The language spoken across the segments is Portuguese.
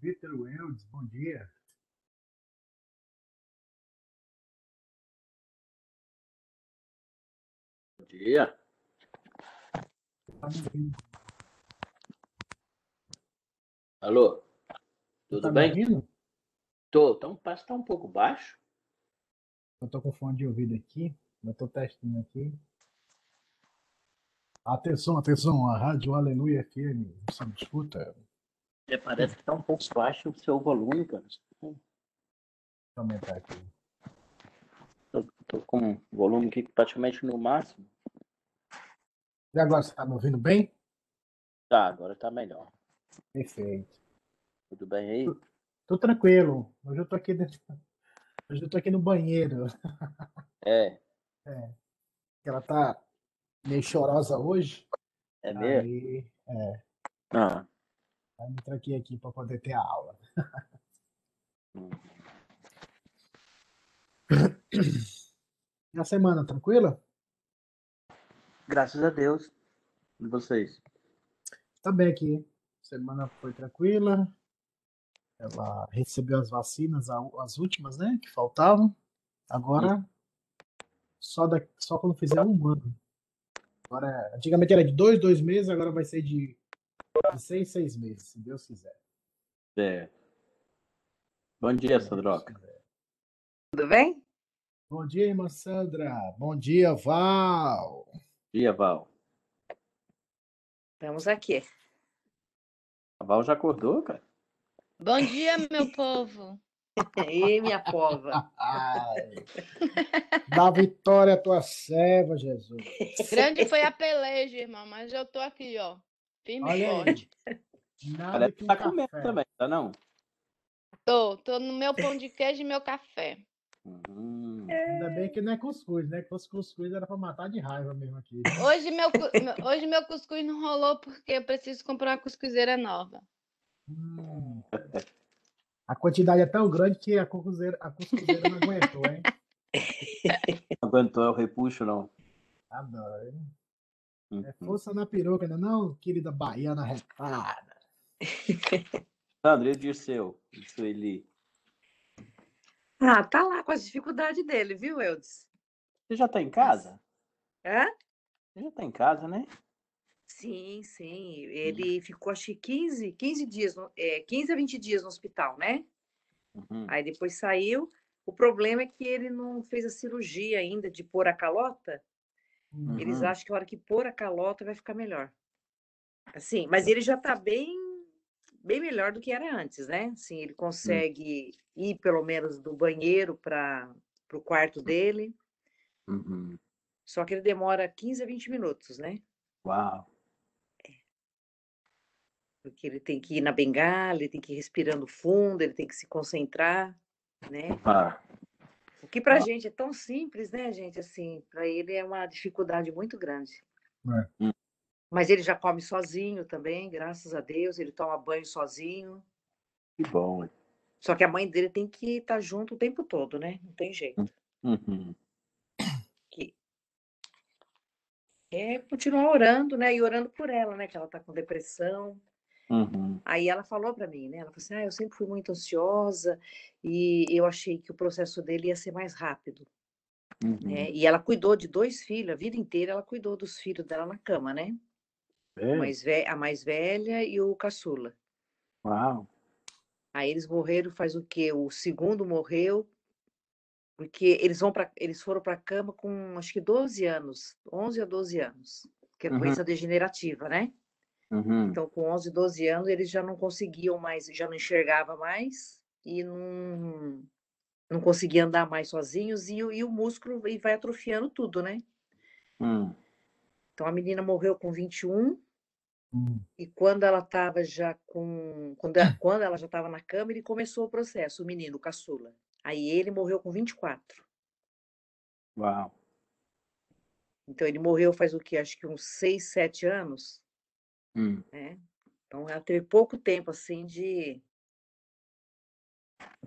Vitor Weldes, bom dia. Bom dia. Tá? Alô? Tudo Tá bem? ouvindo? Tô. Então, parece que tá um pouco baixo. Eu tô com fone de ouvido aqui, eu tô testando aqui. Atenção, atenção, a Rádio Aleluia FM, você me escuta? É, parece que tá um pouco baixo o seu volume, cara. Deixa eu aumentar aqui. Tô, tô com o volume aqui praticamente no máximo. E agora, você tá me ouvindo bem? Tá, agora tá melhor. Perfeito. Tudo bem aí? Tô tranquilo. Hoje eu tô aqui dentro... Hoje eu tô aqui no banheiro. É, Ela tá meio chorosa hoje. é mesmo? Aí, é, Ah, aí me tranquei aqui para poder ter a aula. E a semana, tranquila? graças a Deus. E vocês? Tá bem aqui. Semana foi tranquila. Ela recebeu as vacinas, as últimas, né? Que faltavam. Agora, só, da, só quando fizer um ano. Agora, antigamente era de dois, dois meses, agora vai ser de seis, seis meses, se Deus quiser. É. Bom dia, Sandroca. Tudo bem? Bom dia, irmã Sandra. Bom dia, Val. Bom dia, Val. Estamos aqui. A Val já acordou, cara? Bom dia, meu povo. E minha pova. Ai, dá vitória à tua serva, Jesus. Grande foi a peleja, irmão, mas eu tô aqui, ó. Firme Olha forte. Nada Parece que tá comendo café. também, tá não? Tô, tô no meu pão de queijo e meu café. Hum. Ainda bem que não é cuscuz, né? Que fosse cuscuz era pra matar de raiva mesmo aqui. Hoje meu, hoje meu cuscuz não rolou porque eu preciso comprar uma cuscuzeira nova. Hum. A quantidade é tão grande que a cuscuzeira, a cuscuzeira não aguentou, hein? Não aguentou o repuxo, não. Adoro, hein? Hum. É força na peruca, né? Não, querida baiana retada. Sandro, o Dirceu? E Sueli? Ah, tá lá com as dificuldades dele, viu, Eudes? Você já tá em casa? Hã? Você já tá em casa, né? Sim, sim. Ele ficou, acho que 15, 15 dias, é, 15 a 20 dias no hospital, né? Uhum. Aí depois saiu. O problema é que ele não fez a cirurgia ainda de pôr a calota. Hum. Eles Uhum. acham que a hora que pôr a calota vai ficar melhor. Assim, mas ele já tá bem, bem melhor do que era antes, né? Assim, ele consegue ir pelo menos do banheiro para o quarto dele. Uhum. Só que ele demora 15 a 20 minutos, né? Uau. Porque ele tem que ir na bengala, ele tem que ir respirando fundo, ele tem que se concentrar, né? Ah, que para a Ah. gente é tão simples, né, gente? Assim, para ele é uma dificuldade muito grande. É. Hum. Mas ele já come sozinho também, graças a Deus. Ele toma banho sozinho. que bom. hein? Só que a mãe dele tem que estar junto o tempo todo, né? Não tem jeito. Uhum. Que é continuar orando, né? E orando por ela, né? Que ela tá com depressão. Uhum. Aí ela falou para mim, né? Ela falou assim: ah, eu sempre fui muito ansiosa e eu achei que o processo dele ia ser mais rápido, Uhum. né? E ela cuidou de dois filhos, a vida inteira ela cuidou dos filhos dela na cama, né? É? A mais, a mais velha e o caçula. Uau. Aí eles morreram faz o quê? O segundo morreu porque eles vão para eles foram para a cama com acho que 12 anos, 11 a 12 anos, que é Uhum. doença degenerativa, né? Uhum. Então, com 11, 12 anos, eles já não conseguiam mais, já não enxergava mais e não, não conseguiam andar mais sozinhos e, o- e o músculo e vai atrofiando tudo, né? Hum. Então, a menina morreu com 21 Hum. e quando ela estava já com... Quando, quando ela já estava na cama, ele começou o processo, o menino, o caçula. Aí ele morreu com 24. Uau. Então, ele morreu faz o quê? Acho que uns 6, 7 anos, Hum. né? Então, ela teve pouco tempo, assim, de...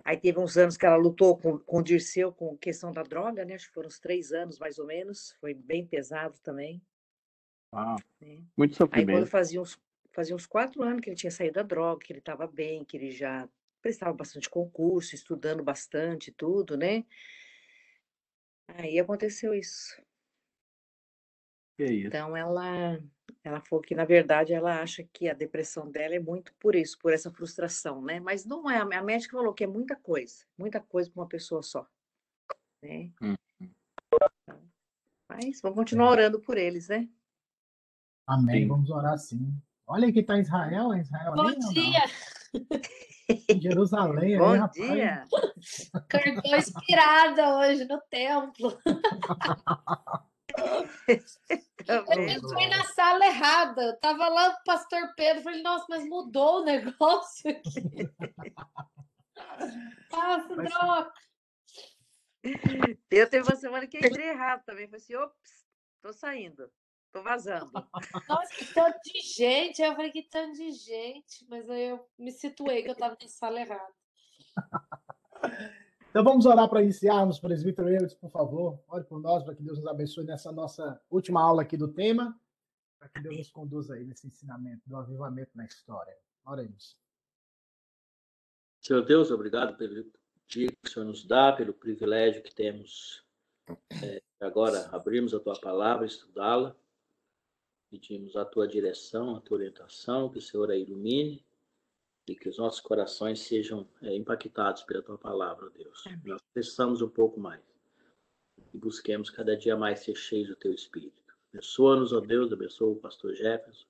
Aí teve uns anos que ela lutou com, com o Dirceu com questão da droga, né? Acho que foram uns três anos, mais ou menos. Foi bem pesado também, Uau. né? Muito Aí quando sofrimento. fazia uns, fazia uns quatro anos que ele tinha saído da droga, que ele estava bem, que ele já prestava bastante concurso, estudando bastante, tudo, né? Aí aconteceu isso. Isso? Então ela, ela falou que na verdade ela acha que a depressão dela é muito por isso, por essa frustração, né? Mas não é. A médica falou que é muita coisa, muita coisa para uma pessoa só, né? Hum. Mas vamos continuar orando por eles, né? Amém. Sim. Vamos orar sim. Olha quem está Israel, é Israel Bom ali, não? dia! Jerusalém, Bom dia! Acordou inspirada hoje no templo. Eu entrei na sala errada. Eu tava lá o pastor Pedro. Falei, nossa, mas mudou o negócio aqui. Nossa, Mas- droga. Eu teve uma semana que entrei errado também. Falei assim, ops, tô saindo, tô vazando. Nossa, que tanto de gente. Eu falei, que tanto de gente. Mas aí eu me situei que eu tava na sala errada. Então vamos orar para iniciarmos, presbítero Eudes, por favor. Ore por nós, para que Deus nos abençoe nessa nossa última aula aqui do tema, para que Deus nos conduza aí nesse ensinamento do avivamento na história. Oremos. Senhor Deus, obrigado pelo dia que o Senhor nos dá, pelo privilégio que temos é, agora abrimos a tua palavra, estudá-la. Pedimos a tua direção, a tua orientação, que o Senhor a ilumine e que os nossos corações sejam é, impactados pela tua palavra, Deus. Amém. Nós precisamos um pouco mais e busquemos cada dia mais ser cheios do teu Espírito. Abençoa-nos, ó Deus, abençoa o pastor Jefferson,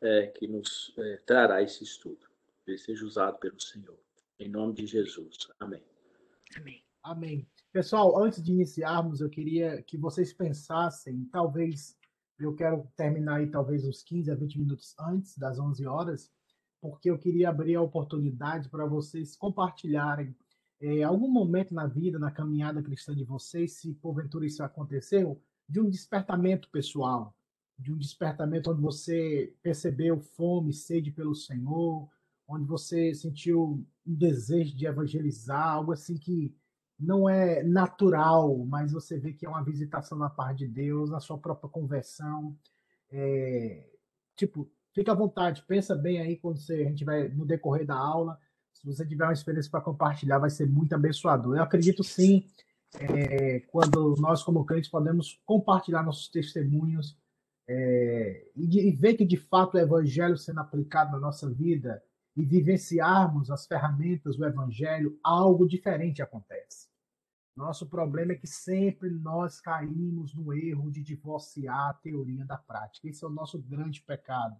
é, que nos é, trará esse estudo. Que ele seja usado pelo Senhor. Em nome de Jesus. Amém. Amém. Amém. Pessoal, antes de iniciarmos, eu queria que vocês pensassem, talvez, eu quero terminar aí talvez uns 15 a 20 minutos antes das 11 horas, porque eu queria abrir a oportunidade para vocês compartilharem eh, algum momento na vida, na caminhada cristã de vocês, se porventura isso aconteceu, de um despertamento pessoal, de um despertamento onde você percebeu fome, sede pelo Senhor, onde você sentiu um desejo de evangelizar, algo assim que não é natural, mas você vê que é uma visitação da parte de Deus, na sua própria conversão. É, tipo, fica à vontade, pensa bem aí quando você, a gente vai no decorrer da aula. Se você tiver uma experiência para compartilhar, vai ser muito abençoador. Eu acredito sim, é, quando nós, como crentes, podemos compartilhar nossos testemunhos é, e, de- e ver que de fato o evangelho sendo aplicado na nossa vida e vivenciarmos as ferramentas do evangelho, algo diferente acontece. Nosso problema é que sempre nós caímos no erro de divorciar a teoria da prática. Esse é o nosso grande pecado.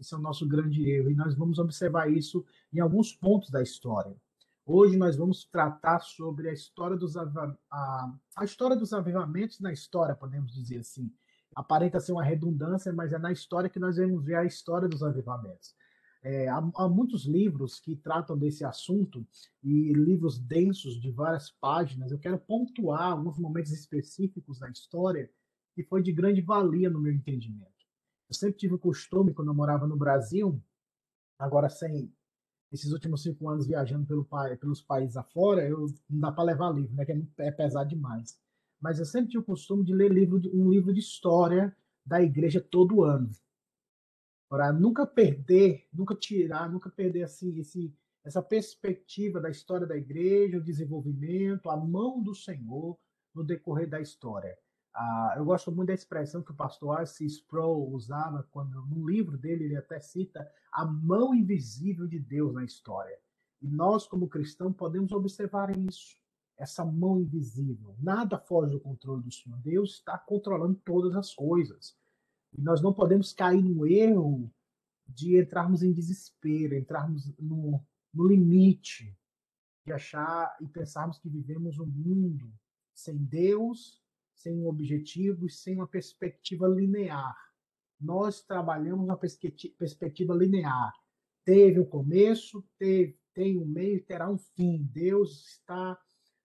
Esse é o nosso grande erro. E nós vamos observar isso em alguns pontos da história. Hoje nós vamos tratar sobre a história dos, a, a história dos avivamentos na história, podemos dizer assim. Aparenta ser uma redundância, mas é na história que nós vamos ver a história dos avivamentos. É, há, há muitos livros que tratam desse assunto e livros densos de várias páginas. Eu quero pontuar alguns momentos específicos da história que foi de grande valia no meu entendimento. Eu sempre tive o costume, quando eu morava no Brasil, agora sem esses últimos cinco anos viajando pelo, pelos países afora, eu, não dá para levar livro, né, que é, é pesado demais. Mas eu sempre tive o costume de ler livro um livro de história da igreja todo ano para nunca perder, nunca tirar, nunca perder assim esse essa perspectiva da história da igreja, o desenvolvimento, a mão do Senhor no decorrer da história. Ah, eu gosto muito da expressão que o pastor R.C. Sproul usava quando no livro dele ele até cita a mão invisível de Deus na história. E nós como cristãos podemos observar isso, essa mão invisível. Nada foge do controle do Senhor. Deus está controlando todas as coisas. E nós não podemos cair no erro de entrarmos em desespero, entrarmos no, no limite de achar e pensarmos que vivemos um mundo sem Deus, sem um objetivo e sem uma perspectiva linear. Nós trabalhamos uma perspecti- perspectiva linear. Teve um começo, teve, tem um meio terá um fim. Deus está,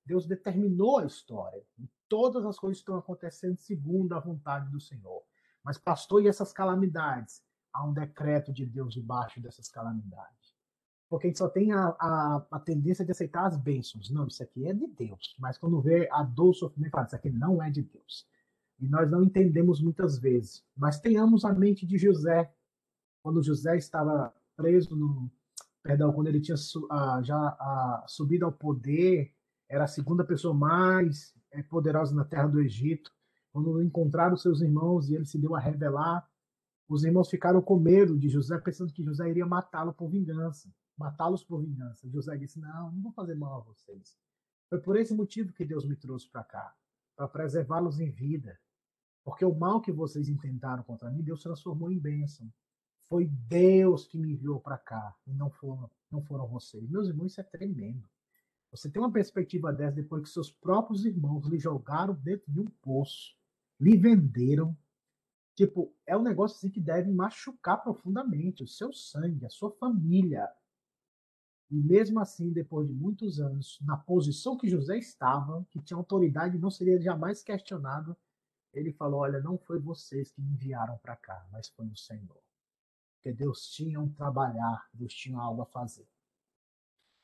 Deus determinou a história. Todas as coisas estão acontecendo segundo a vontade do Senhor. Mas, pastor, e essas calamidades? Há um decreto de Deus debaixo dessas calamidades. Porque a gente só tem a, a, a tendência de aceitar as bênçãos. Não, isso aqui é de Deus. Mas quando vê a dor, o sofrimento, fala, isso aqui não é de Deus. E nós não entendemos muitas vezes. Mas tenhamos a mente de José. quando José estava preso no. Perdão, quando ele tinha já subido ao poder, era a segunda pessoa mais é, poderosa na terra do Egito. Quando encontraram seus irmãos e ele se deu a revelar, os irmãos ficaram com medo de José, pensando que José iria matá-lo por vingança, matá-los por vingança. José disse: Não, não vou fazer mal a vocês. Foi por esse motivo que Deus me trouxe para cá, para preservá-los em vida. Porque o mal que vocês intentaram contra mim, Deus transformou em bênção. Foi Deus que me enviou para cá, e não foram, não foram vocês. Meus irmãos, isso é tremendo. Você tem uma perspectiva dessa depois que seus próprios irmãos lhe jogaram dentro de um poço, lhe venderam. Tipo, é um negócio assim que deve machucar profundamente o seu sangue, a sua família. E mesmo assim, depois de muitos anos, na posição que José estava, que tinha autoridade, não seria jamais questionado, ele falou: Olha, não foi vocês que me enviaram para cá, mas foi o Senhor. Porque Deus tinha um trabalhar, Deus tinha algo a fazer.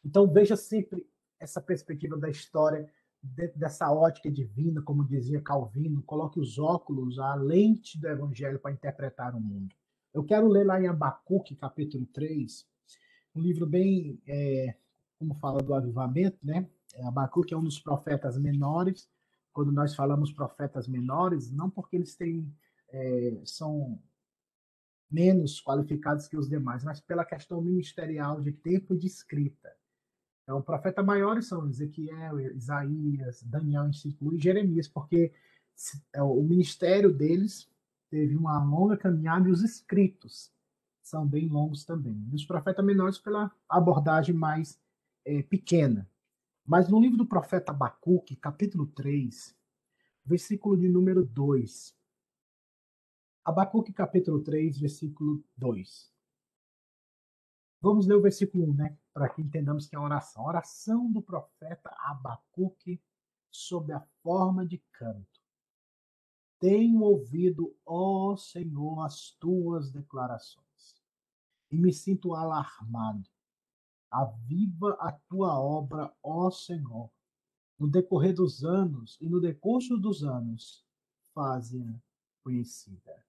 Então veja sempre essa perspectiva da história dentro dessa ótica divina, como dizia Calvino, coloque os óculos, a lente do evangelho para interpretar o mundo. Eu quero ler lá em Abacuque, capítulo 3, um livro bem, é, como fala do avivamento, né? Abacuque é um dos profetas menores, quando nós falamos profetas menores, não porque eles têm, é, são menos qualificados que os demais, mas pela questão ministerial de tempo de escrita. Então, profetas maiores são Ezequiel, Isaías, Daniel e Jeremias, porque é, o ministério deles teve uma longa caminhada e os escritos são bem longos também. E os profetas menores pela abordagem mais é, pequena. Mas no livro do profeta Abacuque, capítulo 3, versículo de número 2. Abacuque, capítulo 3, versículo 2. Vamos ler o versículo 1, né? Para que entendamos que é oração. Oração do profeta Abacuque sob a forma de canto. Tenho ouvido, ó Senhor, as tuas declarações, e me sinto alarmado Aviva a tua obra, ó Senhor. No decorrer dos anos e no decurso dos anos, faze-a conhecida.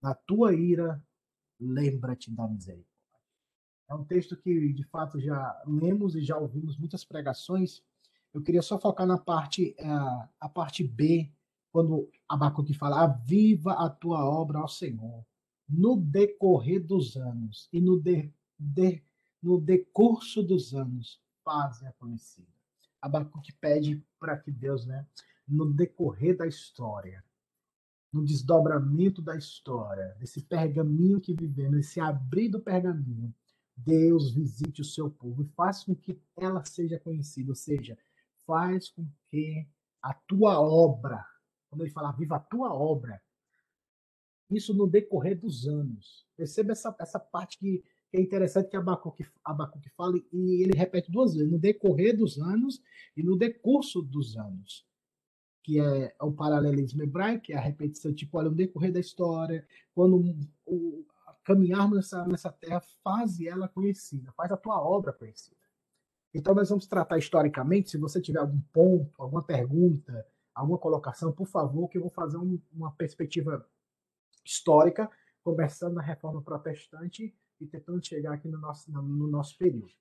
Na tua ira, lembra-te da misericórdia. É um texto que, de fato, já lemos e já ouvimos muitas pregações. Eu queria só focar na parte, uh, a parte B, quando Abacuque fala: Aviva a tua obra, ó Senhor, no decorrer dos anos e no de, de, no decurso dos anos, fazem a conhecida. Abacuque pede para que Deus, né, no decorrer da história, no desdobramento da história, desse pergaminho que vivemos, esse abrir do pergaminho, Deus visite o seu povo e faz com que ela seja conhecida, ou seja, faz com que a tua obra, quando ele fala viva a tua obra, isso no decorrer dos anos. Perceba essa, essa parte que é interessante que Abacuque, Abacuque fala, e ele repete duas vezes, no decorrer dos anos e no decurso dos anos, que é o paralelismo hebraico, que é a repetição, tipo, olha, no decorrer da história, quando o, caminharmos nessa, nessa terra, faz ela conhecida, faz a tua obra conhecida. Então, nós vamos tratar historicamente, se você tiver algum ponto, alguma pergunta, alguma colocação, por favor, que eu vou fazer um, uma perspectiva histórica, conversando na reforma protestante e tentando chegar aqui no nosso, no nosso período.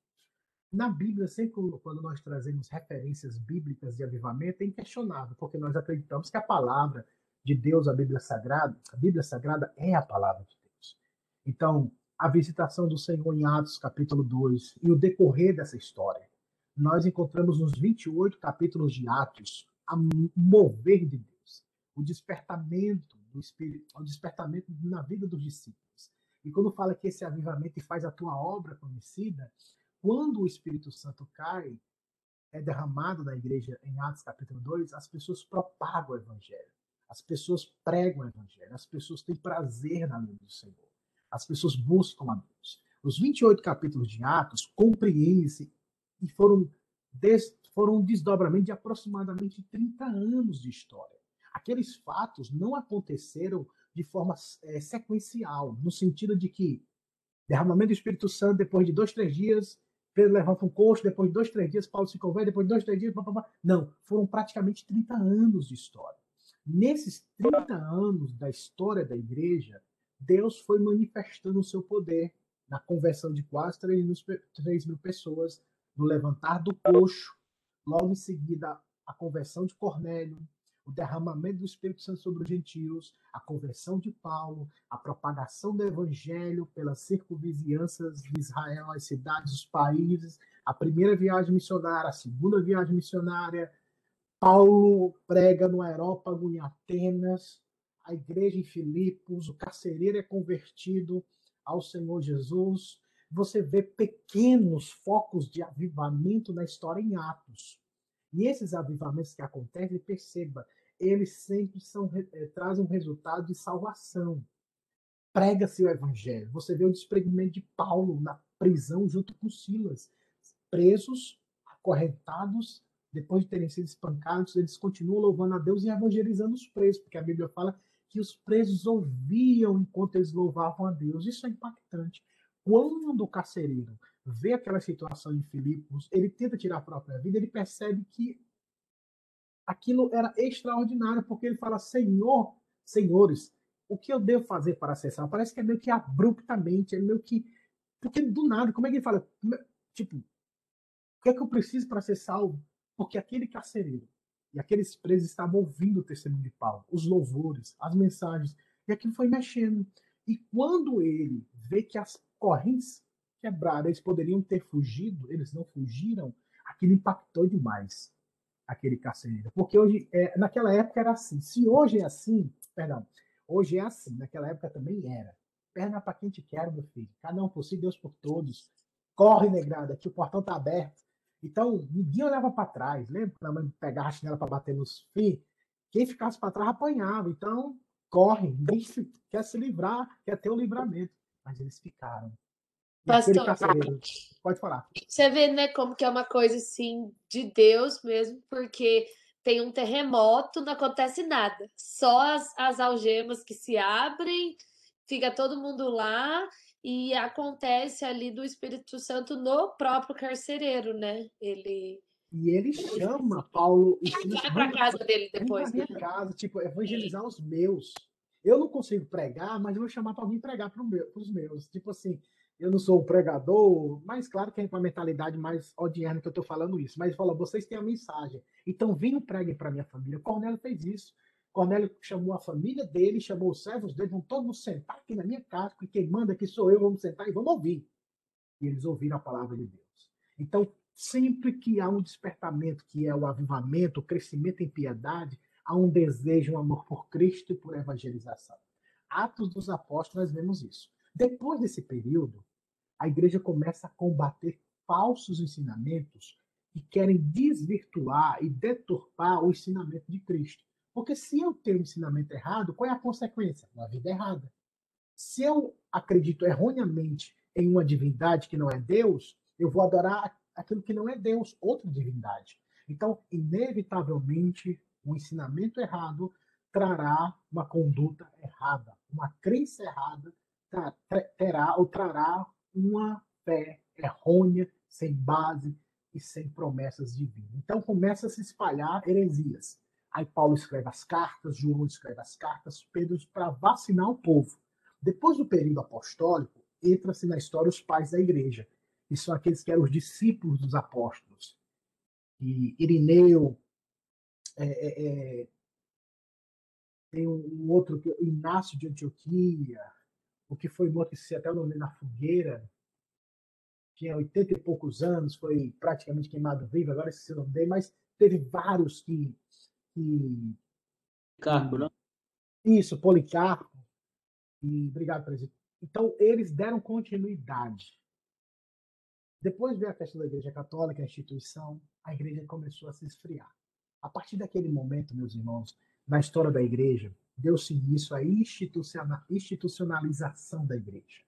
Na Bíblia, sempre quando nós trazemos referências bíblicas de avivamento, é inquestionável, porque nós acreditamos que a palavra de Deus, a Bíblia Sagrada, a Bíblia Sagrada é a palavra de Deus. Então, a visitação do Senhor em Atos, capítulo 2, e o decorrer dessa história, nós encontramos nos 28 capítulos de Atos a mover de Deus, o despertamento Espírito, o despertamento na vida dos discípulos e quando fala que esse avivamento faz a tua obra conhecida, quando o Espírito Santo cai, é derramado na igreja em Atos capítulo 2, as pessoas propagam o evangelho. As pessoas pregam o evangelho. As pessoas têm prazer na lei do Senhor. As pessoas buscam a Deus. Os 28 capítulos de Atos compreendem-se e foram, des, foram um desdobramento de aproximadamente 30 anos de história. Aqueles fatos não aconteceram de forma é, sequencial, no sentido de que derramamento do Espírito Santo, depois de dois, três dias, Pedro levanta um coxo, depois de dois, três dias, Paulo se converte, depois de dois, três dias, blá, blá, blá. não, foram praticamente 30 anos de história. Nesses 30 anos da história da igreja, Deus foi manifestando o seu poder na conversão de quase 3 mil pessoas, no levantar do coxo, logo em seguida a conversão de Cornélio, o derramamento do Espírito Santo sobre os gentios, a conversão de Paulo, a propagação do evangelho pelas circunvizinhanças de Israel, as cidades, os países, a primeira viagem missionária, a segunda viagem missionária. Paulo prega no Aerópago, em Atenas, a igreja em Filipos, o carcereiro é convertido ao Senhor Jesus. Você vê pequenos focos de avivamento na história em Atos. E esses avivamentos que acontecem, perceba, eles sempre são, é, trazem um resultado de salvação. Prega-se o evangelho. Você vê o desprendimento de Paulo na prisão junto com Silas. Presos, acorrentados, depois de terem sido espancados, eles continuam louvando a Deus e evangelizando os presos, porque a Bíblia fala que os presos ouviam enquanto eles louvavam a Deus. Isso é impactante. Quando o carcereiro vê aquela situação em Filipos, ele tenta tirar a própria vida, ele percebe que aquilo era extraordinário, porque ele fala: Senhor, senhores, o que eu devo fazer para acessar? Parece que é meio que abruptamente, é meio que. Porque do nada, como é que ele fala? Tipo, o que é que eu preciso para ser salvo? Porque aquele carcereiro e aqueles presos estavam ouvindo o testemunho de Paulo, os louvores, as mensagens, e aquilo foi mexendo. E quando ele vê que as correntes quebraram, eles poderiam ter fugido, eles não fugiram, aquilo impactou demais aquele carcereiro. Porque hoje, é, naquela época era assim. Se hoje é assim, perdão, hoje é assim, naquela época também era. Perna para quem te quer, meu filho. Cada um por si, Deus por todos. Corre, negrada, que o portão tá aberto. Então, ninguém olhava para trás. Lembra quando a mãe pegava a chinela para bater nos filhos? Quem ficasse para trás apanhava. Então, corre. Quer se livrar, quer ter o livramento. Mas eles ficaram. Pastor, pode falar. Você vê, né, como que é uma coisa assim de Deus mesmo, porque tem um terremoto, não acontece nada. Só as, as algemas que se abrem, fica todo mundo lá e acontece ali do Espírito Santo no próprio carcereiro, né? Ele e ele chama Paulo e vai para casa dele depois, né? casa, tipo, evangelizar os meus. Eu não consigo pregar, mas eu vou chamar para alguém pregar para os meus. Tipo assim, eu não sou um pregador, mas claro que é com a mentalidade mais odiando que eu estou falando isso. Mas fala, vocês têm a mensagem. Então venham preguem para minha família. Cornélio fez isso. Cornélio chamou a família dele, chamou os servos dele, vão todos sentar aqui na minha casa, porque quem manda aqui sou eu, vamos sentar e vamos ouvir. E eles ouviram a palavra de Deus. Então, sempre que há um despertamento, que é o avivamento, o crescimento em piedade, há um desejo, um amor por Cristo e por evangelização. Atos dos Apóstolos, nós vemos isso. Depois desse período, a igreja começa a combater falsos ensinamentos que querem desvirtuar e deturpar o ensinamento de Cristo. Porque se eu tenho um ensinamento errado, qual é a consequência? Uma vida errada. Se eu acredito erroneamente em uma divindade que não é Deus, eu vou adorar aquilo que não é Deus, outra divindade. Então, inevitavelmente, o ensinamento errado trará uma conduta errada, uma crença errada terá ou trará uma fé errônea, sem base e sem promessas divinas. Então começa a se espalhar heresias. Aí Paulo escreve as cartas, João escreve as cartas, Pedro para vacinar o povo. Depois do período apostólico, entra-se na história os pais da igreja, que são aqueles que eram os discípulos dos apóstolos. E Irineu, é, é, é tem um, outro, Inácio de Antioquia, o que foi morto até o nome na fogueira, tinha 80 e poucos anos, foi praticamente queimado vivo, agora esse nome dele, mas teve vários que. que não? Isso, Policarpo. E, obrigado, presidente. Então, eles deram continuidade. Depois veio a questão da Igreja Católica, a instituição, a igreja começou a se esfriar. A partir daquele momento, meus irmãos, na história da igreja, deu-se início à institucionalização da igreja,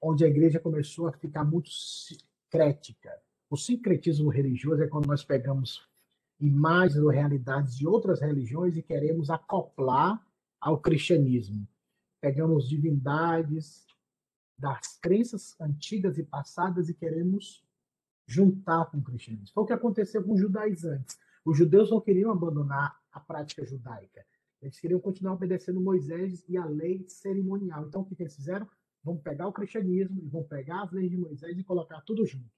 onde a igreja começou a ficar muito sincrética. O sincretismo religioso é quando nós pegamos imagens ou realidades de outras religiões e queremos acoplar ao cristianismo. Pegamos divindades das crenças antigas e passadas e queremos juntar com o cristianismo. Foi o que aconteceu com os judaizantes. Os judeus não queriam abandonar a prática judaica Eles queriam continuar obedecendo Moisés e a lei cerimonial. Então, o que, que eles fizeram? Vão pegar o cristianismo, vão pegar as leis de Moisés e colocar tudo junto.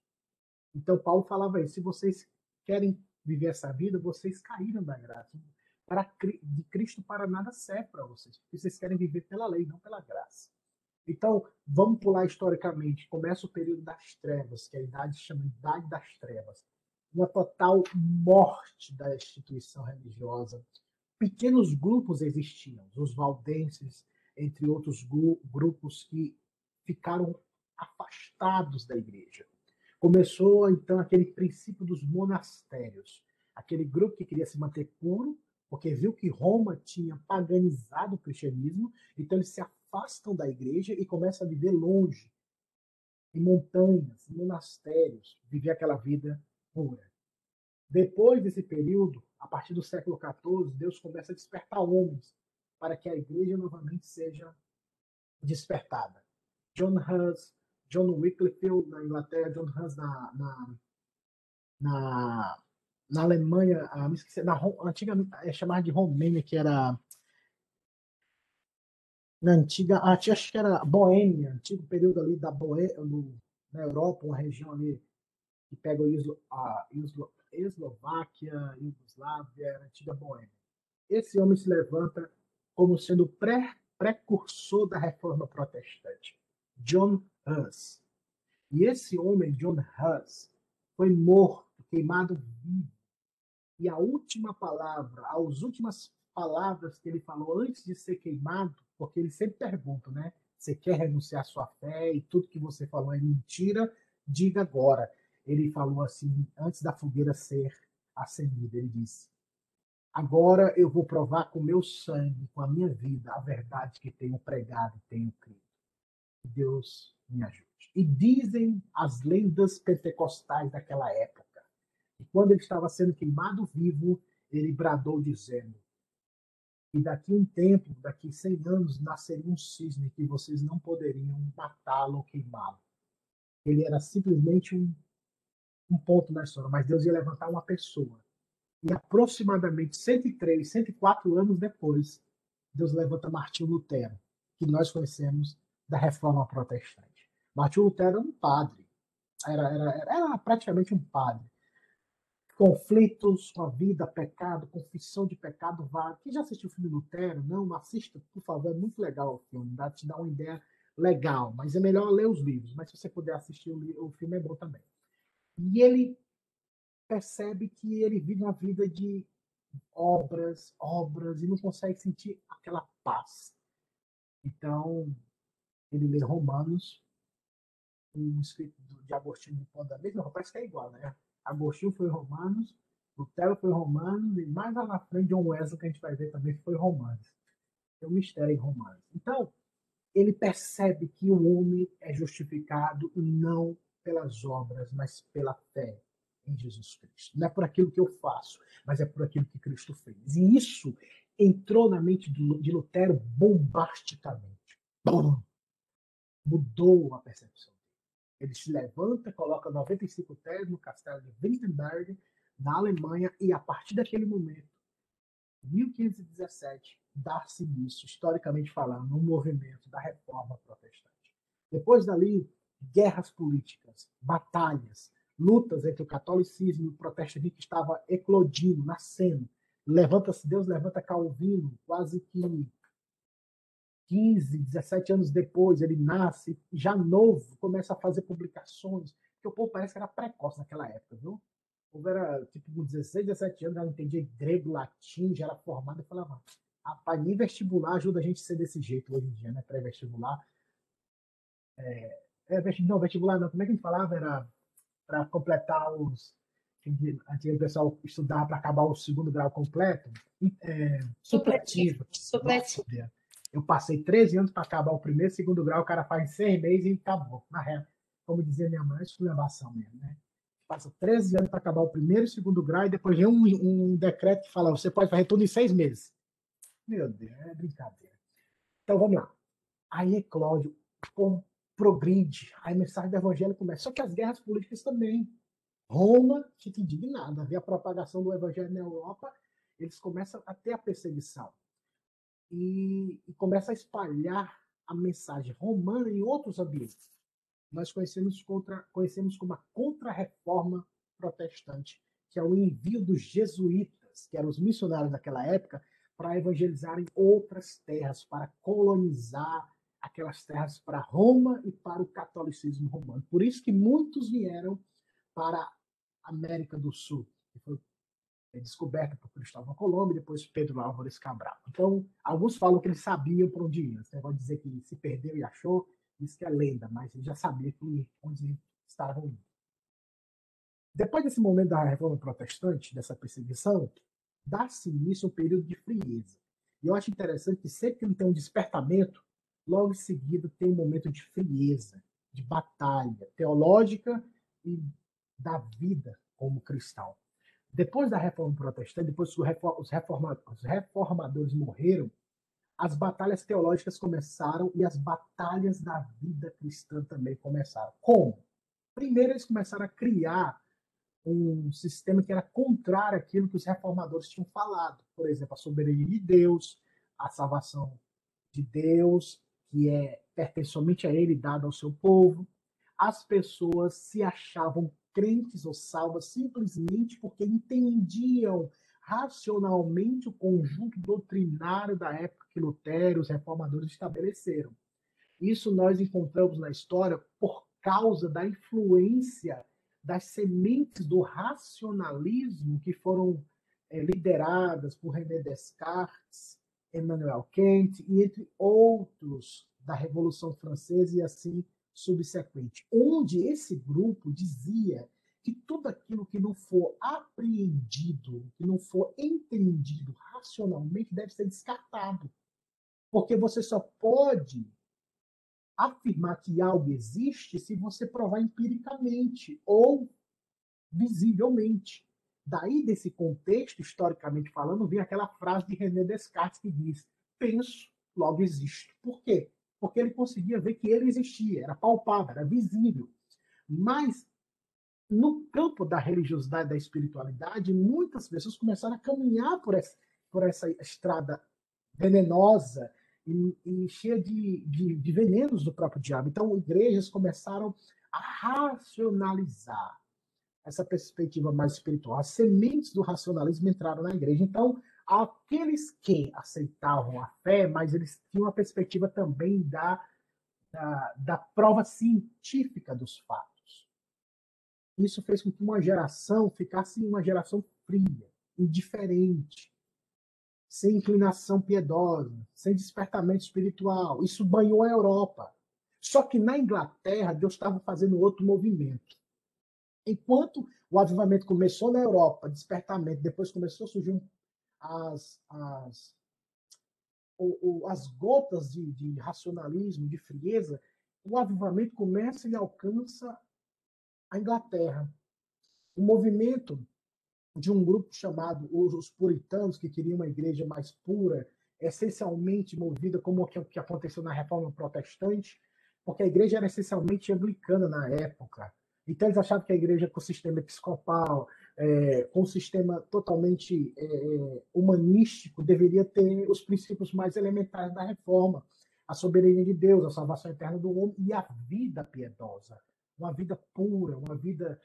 Então, Paulo falava isso: se vocês querem viver essa vida, vocês caíram da graça. Para, de Cristo para nada serve para vocês, porque vocês querem viver pela lei, não pela graça. Então, vamos pular historicamente. Começa o período das trevas, que a idade chama Idade das Trevas. Uma total morte da instituição religiosa. Pequenos grupos existiam, os valdenses, entre outros grupos que ficaram afastados da igreja. Começou então aquele princípio dos monastérios, aquele grupo que queria se manter puro, porque viu que Roma tinha paganizado o cristianismo, então eles se afastam da igreja e começam a viver longe, em montanhas, em monastérios, viver aquela vida pura. Depois desse período, a partir do século XIV, Deus começa a despertar homens para que a igreja novamente seja despertada. John Hus, John Wycliffe na Inglaterra, John Hus na, na, na, na Alemanha, a, na, antiga é chamada de Romênia, que era na antiga, ah, acho que era Boêmia, antigo período ali da Boêmia, na Europa, uma região ali que pega o Islo, a Islo, Eslováquia, Iugoslávia, antiga Boêmia. Esse homem se levanta como sendo pré, precursor da reforma protestante, John Hus. E esse homem, John Hus, foi morto, queimado vivo. E a última palavra, as últimas palavras que ele falou antes de ser queimado, porque ele sempre pergunta, né? Você quer renunciar à sua fé e tudo que você falou é mentira? Diga agora. Ele falou assim, antes da fogueira ser acendida, ele disse: Agora eu vou provar com meu sangue, com a minha vida, a verdade que tenho pregado e tenho crido. Deus me ajude. E dizem as lendas pentecostais daquela época, que quando ele estava sendo queimado vivo, ele bradou dizendo: e daqui um tempo, daqui 100 anos, nasceria um cisne que vocês não poderiam matá-lo ou queimá-lo. Ele era simplesmente um, um ponto na história, mas Deus ia levantar uma pessoa. E aproximadamente 103, 104 anos depois, Deus levanta Martinho Lutero, que nós conhecemos da Reforma Protestante. Martinho Lutero era um padre, era, era, era praticamente um padre conflitos com a vida, pecado, confissão de pecado, vá. Quem já assistiu o filme Lutero? Não, assista, por favor, é muito legal o filme, dá, te dá uma ideia legal, mas é melhor ler os livros, mas se você puder assistir o, o filme é bom também. E ele percebe que ele vive uma vida de obras, obras, e não consegue sentir aquela paz. Então, ele lê Romanos, um escrito de Agostinho de Pão da mesma, parece que é igual, né? Agostinho foi Romanos, Lutero foi Romanos, e mais lá na frente, John Wesley, que a gente vai ver também, foi Romanos. Tem um mistério em Romanos. Então, ele percebe que o homem é justificado não pelas obras, mas pela fé em Jesus Cristo. Não é por aquilo que eu faço, mas é por aquilo que Cristo fez. E isso entrou na mente de Lutero bombasticamente. Bum! Mudou a percepção. Ele se levanta, coloca 95 teses no castelo de Wittenberg, na Alemanha, e a partir daquele momento, 1517, dá-se início, historicamente falando, um movimento da reforma protestante. Depois dali, guerras políticas, batalhas, lutas entre o catolicismo e o protestantismo que estava eclodindo, nascendo. Levanta-se Deus, levanta Calvino, quase que 15, 17 anos depois, ele nasce, já novo, começa a fazer publicações, porque o povo parece que era precoce naquela época, viu? O povo era, tipo, com 16, 17 anos, já entendia grego, latim, já era formado, e falava, rapaz, nem vestibular ajuda a gente a ser desse jeito hoje em dia, né? Pré-vestibular. É, é, não, vestibular não, como é que ele falava? Era para completar os. Antigo o pessoal estudava para acabar o segundo grau completo. É, supletivo. Supletivo. Nossa, eu passei 13 anos para acabar o primeiro e segundo grau, o cara faz seis meses e acabou. Na real, como dizia minha mãe, isso é levação mesmo, né? Passa 13 anos para acabar o primeiro e segundo grau, e depois vem um, um decreto que fala: você pode fazer tudo em seis meses. Meu Deus, é brincadeira. Então vamos lá. Aí Cláudio progride, a mensagem do evangelho começa. Só que as guerras políticas também. Roma fica indignada, vê a propagação do evangelho na Europa, eles começam a ter a perseguição. e, e começa a espalhar a mensagem romana em outros ambientes. Nós conhecemos, contra, conhecemos como a Contra-Reforma Protestante, que é o envio dos jesuítas, que eram os missionários daquela época, para evangelizarem outras terras, para colonizar aquelas terras para Roma e para o catolicismo romano. Por isso que muitos vieram para a América do Sul, que foi é, descoberta por Cristóvão Colombo e depois Pedro Álvares Cabral. Então, alguns falam que eles sabiam para onde iam. Você pode dizer que se perdeu e achou, isso que é lenda, mas ele já sabia que onde estavam indo. Depois desse momento da reforma protestante, dessa perseguição, dá-se início um período de frieza. E eu acho interessante que sempre que tem um despertamento, logo em seguida tem um momento de frieza, de batalha teológica e da vida como cristão. Depois da reforma protestante, depois que os reformadores morreram, as batalhas teológicas começaram e as batalhas da vida cristã também começaram. Como? Primeiro, eles começaram a criar um sistema que era contrário àquilo que os reformadores tinham falado. Por exemplo, a soberania de Deus, a salvação de Deus, que é pertence somente a ele, dado ao seu povo. As pessoas se achavam crentes ou salvas simplesmente porque entendiam racionalmente o conjunto doutrinário da época que Lutero e os reformadores estabeleceram. Isso nós encontramos na história por causa da influência das sementes do racionalismo que foram é, lideradas por René Descartes, Emmanuel Kant e entre outros da Revolução Francesa e assim subsequente, onde esse grupo dizia que tudo aquilo que não for apreendido, que não for entendido racionalmente, deve ser descartado. Porque você só pode afirmar que algo existe se você provar empiricamente ou visivelmente. Daí, desse contexto, historicamente falando, vem aquela frase de René Descartes que diz: penso, logo existo. Por quê? Porque ele conseguia ver que ele existia, era palpável, era visível. Mas, no campo da religiosidade, da espiritualidade, muitas pessoas começaram a caminhar por essa, por essa estrada venenosa e, e cheia de, de, de venenos do próprio diabo. Então, igrejas começaram a racionalizar essa perspectiva mais espiritual. As sementes do racionalismo entraram na igreja. Então, aqueles que aceitavam a fé, mas eles tinham a perspectiva também da, da, da prova científica dos fatos. Isso fez com que uma geração ficasse uma geração fria, indiferente, sem inclinação piedosa, sem despertamento espiritual. Isso banhou a Europa. Só que na Inglaterra, Deus estava fazendo outro movimento. Enquanto o avivamento começou na Europa, despertamento, depois começou a surgir as, as, as gotas de, de racionalismo, de frieza, o avivamento começa e alcança a Inglaterra. O movimento de um grupo chamado os puritanos, que queriam uma igreja mais pura, essencialmente movida como o que aconteceu na Reforma Protestante, porque a igreja era essencialmente anglicana na época. Então eles achavam que a igreja com o sistema episcopal, é, com o sistema totalmente é, é, humanístico, deveria ter os princípios mais elementares da reforma. A soberania de Deus, a salvação eterna do homem e a vida piedosa. Uma vida pura, uma vida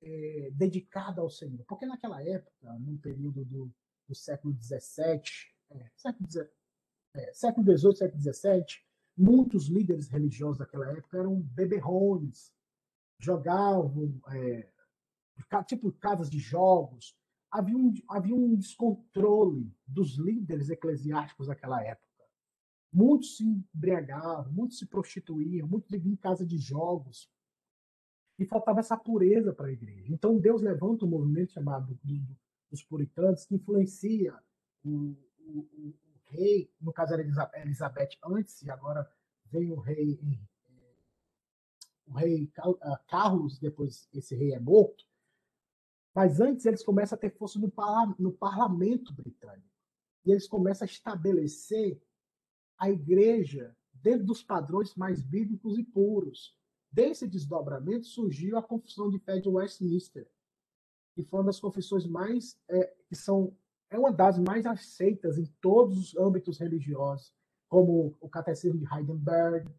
é, dedicada ao Senhor. Porque naquela época, num período do, do século XVII, é, século, é, século XVIII, século XVII, muitos líderes religiosos daquela época eram beberrões, jogavam, é, tipo casas de jogos. Havia um, havia um descontrole dos líderes eclesiásticos daquela época. Muitos se embriagavam, muitos se prostituíam, muitos viviam em casa de jogos e faltava essa pureza para a igreja. Então Deus levanta um movimento chamado dos puritanos que influencia o, o, o, rei, no caso era Elizabeth antes e agora vem o rei o rei ah, Carlos, depois esse rei é morto, mas antes eles começam a ter força no, no parlamento britânico. E eles começam a estabelecer a igreja dentro dos padrões mais bíblicos e puros. Desse desdobramento surgiu a Confissão de Fé de Westminster, que foi uma das confissões mais é, que são é uma das mais aceitas em todos os âmbitos religiosos, como o Catecismo de Heidelberg,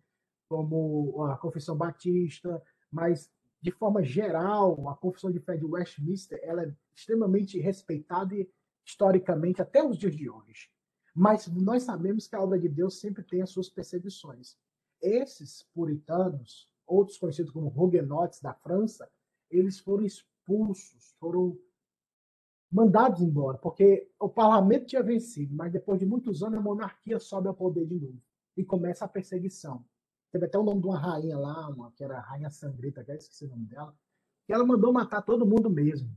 como a Confissão Batista, mas de forma geral, a Confissão de Fé de Westminster ela é extremamente respeitada historicamente até os dias de hoje. Mas nós sabemos que a obra de Deus sempre tem as suas perseguições. Esses puritanos, outros conhecidos como huguenotes da França, eles foram expulsos, foram mandados embora, porque o parlamento tinha vencido, mas depois de muitos anos a monarquia sobe ao poder de novo e começa a perseguição. Teve até o nome de uma rainha lá, uma, que era a Rainha Sangrenta, que eu esqueci o nome dela, que ela mandou matar todo mundo mesmo.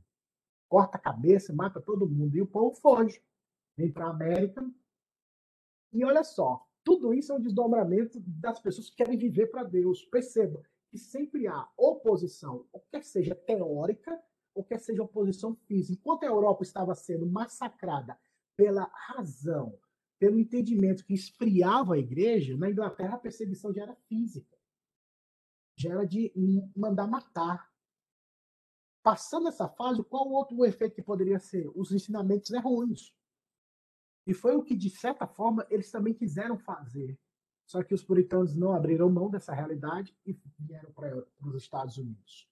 Corta a cabeça, mata todo mundo. E o povo foge. Vem para a América. E olha só, tudo isso é um desdobramento das pessoas que querem viver para Deus. Perceba que sempre há oposição, quer seja teórica, ou quer seja oposição física. Enquanto a Europa estava sendo massacrada pela razão, pelo entendimento que esfriava a igreja, na Inglaterra a perseguição já era física. Já era de mandar matar. Passando essa fase, qual outro efeito que poderia ser? Os ensinamentos errôneos. E foi o que, de certa forma, eles também quiseram fazer. Só que os puritanos não abriram mão dessa realidade e vieram para os Estados Unidos.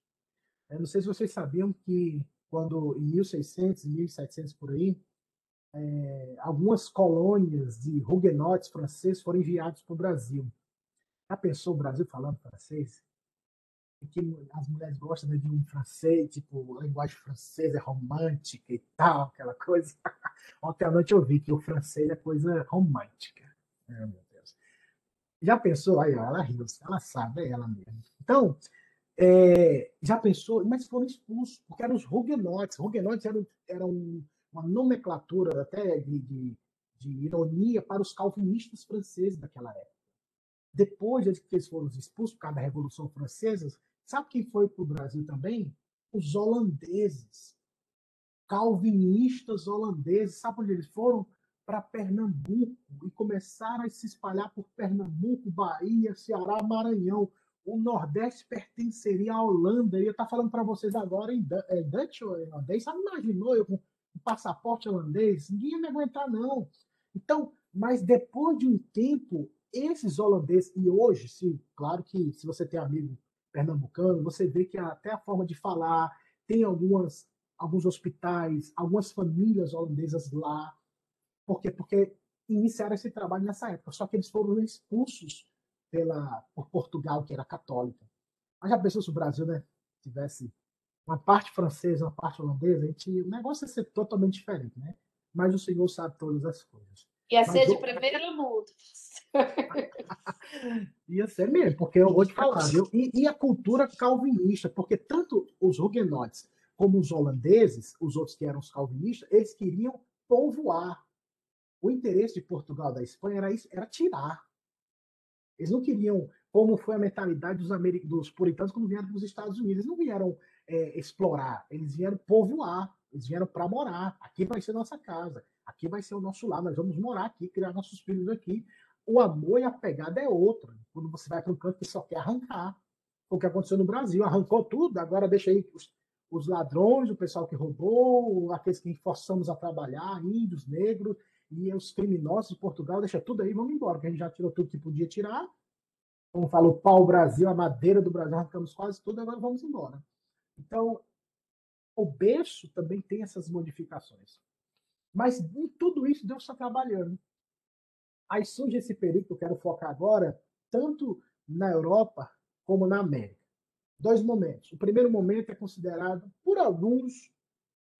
Eu não sei se vocês sabiam que, quando em 1600, 1700 por aí, é, algumas colônias de huguenotes franceses foram enviados para o Brasil. Já pensou o Brasil falando francês? E que as mulheres gostam né, de um francês, tipo, a linguagem francesa é romântica e tal, aquela coisa. Ontem à noite eu vi que o francês é coisa romântica. É, meu Deus. Já pensou? Aí, ela riu, ela sabe, é ela mesmo. Então, é, já pensou? Mas foram expulsos, porque eram os huguenotes. Huguenotes eram, eram uma nomenclatura até de, de, de ironia para os calvinistas franceses daquela época. Depois de que eles foram expulsos por causa da Revolução Francesa, sabe quem foi para o Brasil também? Os holandeses. Calvinistas holandeses. Sabe onde eles foram? Para Pernambuco e começaram a se espalhar por Pernambuco, Bahia, Ceará, Maranhão. O Nordeste pertenceria à Holanda. Eu ia estar falando para vocês agora em é Dutch ou holandês. Sabe, imaginou eu com um passaporte holandês, ninguém ia me aguentar, não. Então, mas depois de um tempo, esses holandeses, e hoje, sim, claro que se você tem amigo pernambucano, você vê que até a forma de falar, tem algumas, alguns hospitais, algumas famílias holandesas lá. Por quê? Porque iniciaram esse trabalho nessa época, só que eles foram expulsos pela, por Portugal, que era católica. Mas já pensou se o Brasil né, tivesse uma parte francesa, uma parte holandesa, a gente, o negócio ia ser totalmente diferente, né? Mas o Senhor sabe todas as coisas. Ia ser de primeiro mundo. ia ser mesmo, porque eu vou te falar, viu? E, e, a cultura calvinista, porque tanto os huguenotes como os holandeses, os outros que eram os calvinistas, eles queriam povoar. O interesse de Portugal da Espanha era isso, era tirar. Eles não queriam, como foi a mentalidade dos, dos puritanos quando vieram para os Estados Unidos, eles não vieram é, explorar, eles vieram povoar, eles vieram para morar. Aqui vai ser nossa casa, aqui vai ser o nosso lar, nós vamos morar aqui, criar nossos filhos aqui. O amor e a pegada é outra. Quando você vai para um canto que só quer arrancar. O que aconteceu no Brasil, arrancou tudo, agora deixa aí os, os ladrões, o pessoal que roubou, aqueles que forçamos a trabalhar, índios, negros, e os criminosos de Portugal, deixa tudo aí, vamos embora, porque a gente já tirou tudo que podia tirar. Como falou, pau Brasil, a madeira do Brasil, arrancamos quase tudo, agora vamos embora. Então, o berço também tem essas modificações. Mas em tudo isso Deus está trabalhando. Aí surge esse período que eu quero focar agora, tanto na Europa como na América. Dois momentos. O primeiro momento é considerado, por alguns,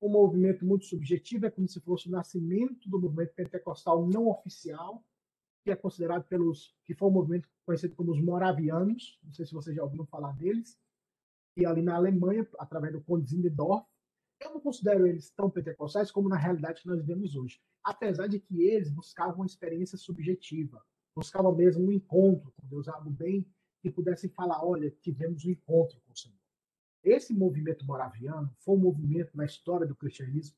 um movimento muito subjetivo, é como se fosse o nascimento do movimento pentecostal não oficial, que é considerado pelos que foi um movimento conhecido como os moravianos, não sei se vocês já ouviram falar deles, ali na Alemanha, através do Conde Zindendorf, eu não considero eles tão pentecostais como na realidade que nós vivemos hoje. Apesar de que eles buscavam uma experiência subjetiva, buscavam mesmo um encontro com Deus, algo bem que pudessem falar: olha, tivemos um encontro com o Senhor. Esse movimento moraviano foi um movimento na história do cristianismo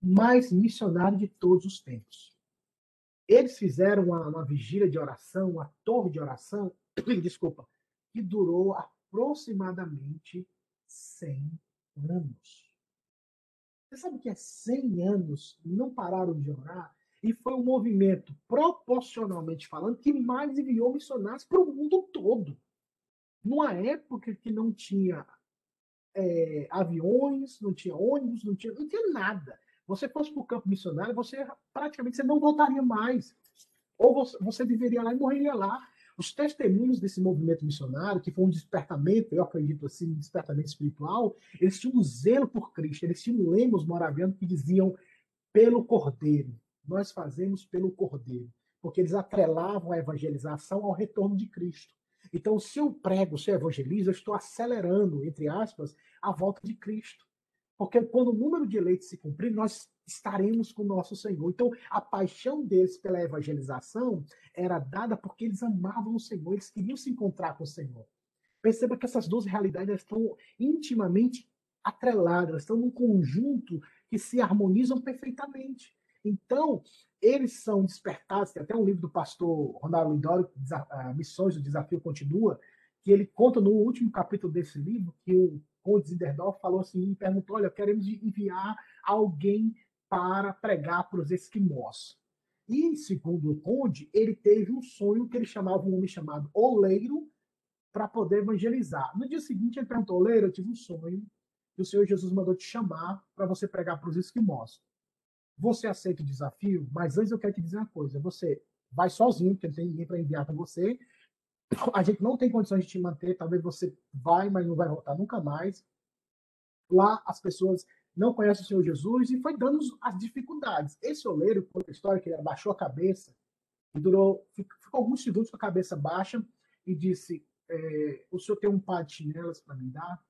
mais missionário de todos os tempos. Eles fizeram uma, uma vigília de oração, uma torre de oração, desculpa, que durou aproximadamente 100 anos. Você sabe que é 100 anos não pararam de orar? E foi um movimento, proporcionalmente falando, que mais enviou missionários para o mundo todo. Numa época que não tinha é, aviões, não tinha ônibus, não tinha, não tinha nada. Você fosse para o campo missionário, você praticamente você não voltaria mais. Ou você, você viveria lá e morreria lá. Os testemunhos desse movimento missionário, que foi um despertamento, eu acredito assim, um despertamento espiritual, eles tinham um zelo por Cristo, eles tinham lemos moravianos que diziam pelo Cordeiro. Nós fazemos pelo Cordeiro. Porque eles atrelavam a evangelização ao retorno de Cristo. Então, se eu prego, se eu evangelizo, eu estou acelerando, entre aspas, a volta de Cristo. Porque quando o número de eleitos se cumprir, nós estaremos com nosso Senhor. Então, a paixão deles pela evangelização era dada porque eles amavam o Senhor, eles queriam se encontrar com o Senhor. Perceba que essas duas realidades estão intimamente atreladas, estão num conjunto que se harmonizam perfeitamente. Então, eles são despertados, tem até um livro do pastor Ronaldo Lindório, Missões, o Desafio Continua, que ele conta no último capítulo desse livro que o Conde Zinderdorf falou assim, e perguntou, olha, queremos enviar alguém para pregar para os esquimós. E, segundo o Conde, ele teve um sonho que ele chamava um homem chamado Oleiro para poder evangelizar. No dia seguinte, ele perguntou, Oleiro, eu tive um sonho que o Senhor Jesus mandou te chamar para você pregar para os esquimós. Você aceita o desafio? Mas antes eu quero te dizer uma coisa. Você vai sozinho, porque não tem ninguém para enviar para você. A gente não tem condições de te manter. Talvez você vai, mas não vai voltar nunca mais. Lá as pessoas não conhecem o Senhor Jesus e foi dando as dificuldades. Esse oleiro, conta a história que ele abaixou a cabeça e durou, ficou alguns segundos com a cabeça baixa e disse: é, O senhor tem um par de chinelas para me dar?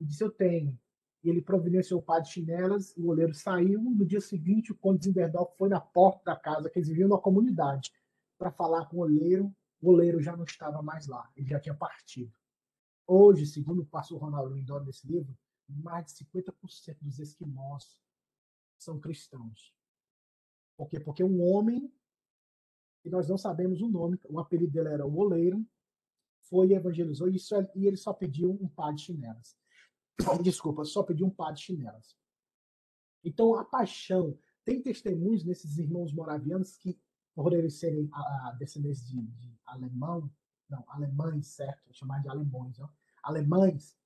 E disse: Eu tenho e ele providenciou o par de chinelas, o goleiro saiu. No dia seguinte, o Conde Zinderdorf foi na porta da casa, que eles viviam na comunidade, para falar com o goleiro. O goleiro já não estava mais lá, ele já tinha partido. Hoje, segundo o pastor Ronaldo Lindor nesse livro, mais de 50% dos esquimós são cristãos. Por quê? Porque um homem, que nós não sabemos o nome, o apelido dele era o Oleiro, foi e evangelizou, e, é, e ele só pediu um par de chinelas. desculpa, só pedi um par de chinelas. Então, a paixão, tem testemunhos nesses irmãos moravianos que, por eles serem a, a descendentes de, de, alemão, não, alemães, certo? chamar de alemães, ó, alemães,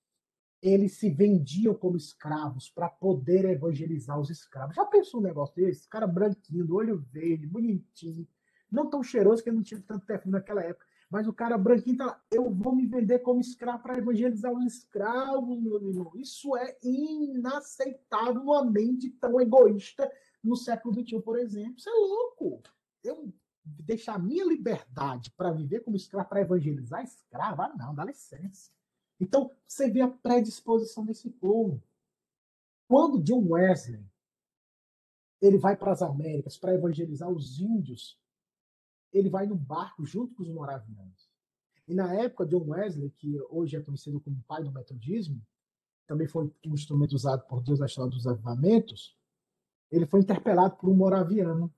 eles se vendiam como escravos para poder evangelizar os escravos. Já pensou um negócio desse? Cara branquinho, do olho verde, bonitinho, não tão cheiroso que não tinha tanto perfume naquela época. Mas o cara branquinho tá lá, eu vou me vender como escravo para evangelizar os escravos, meu irmão. Isso é inaceitável numa mente tão egoísta no século XXI, por exemplo. Isso é louco. Eu deixar minha liberdade para viver como escravo, para evangelizar escravo? Ah, não, dá licença. Então, você vê a predisposição desse povo. Quando John Wesley ele vai para as Américas para evangelizar os índios ele vai no barco junto com os moravianos. E na época, John Wesley, que hoje é conhecido como pai do metodismo, também foi um instrumento usado por Deus na história dos avivamentos, ele foi interpelado por um moraviano.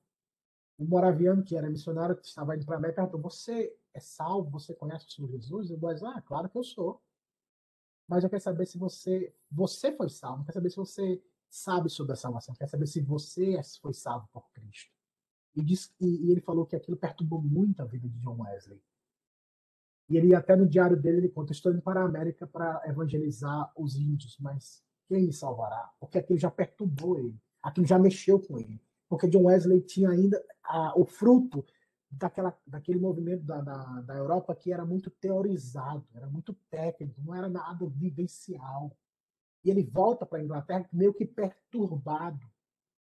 Um moraviano que era missionário, que estava indo para a América, perguntou, você é salvo? Você conhece o Senhor Jesus? E o Wesley, ah, claro que eu sou. Mas eu quero saber se você, você foi salvo, eu quero saber se você sabe sobre a salvação, eu quero saber se você foi salvo por Cristo. E, diz, e, e, ele falou que aquilo perturbou muito a vida de John Wesley. E ele até no diário dele ele conta: estou indo para a América para evangelizar os índios, mas quem me salvará? Porque aquilo já perturbou ele, aquilo já mexeu com ele. Porque John Wesley tinha ainda a, o fruto daquela, daquele movimento da, da, da Europa que era muito teorizado, era muito técnico, não era nada vivencial. E ele volta para a Inglaterra meio que perturbado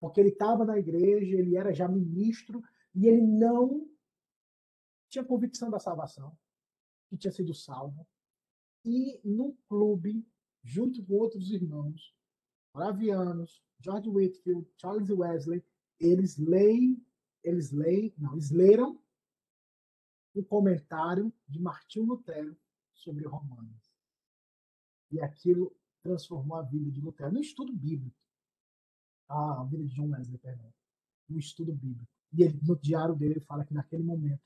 porque ele estava na igreja, ele era já ministro, e ele não tinha convicção da salvação, que tinha sido salvo. E num clube, junto com outros irmãos, Flavianos, George Whitfield, Charles Wesley, eles leem, eles leem, não, eles leram o comentário de Martinho Lutero sobre Romanos. E aquilo transformou a vida de Lutero no estudo bíblico a vida de John Wesley, perdão, no estudo bíblico. E ele, no diário dele ele fala que naquele momento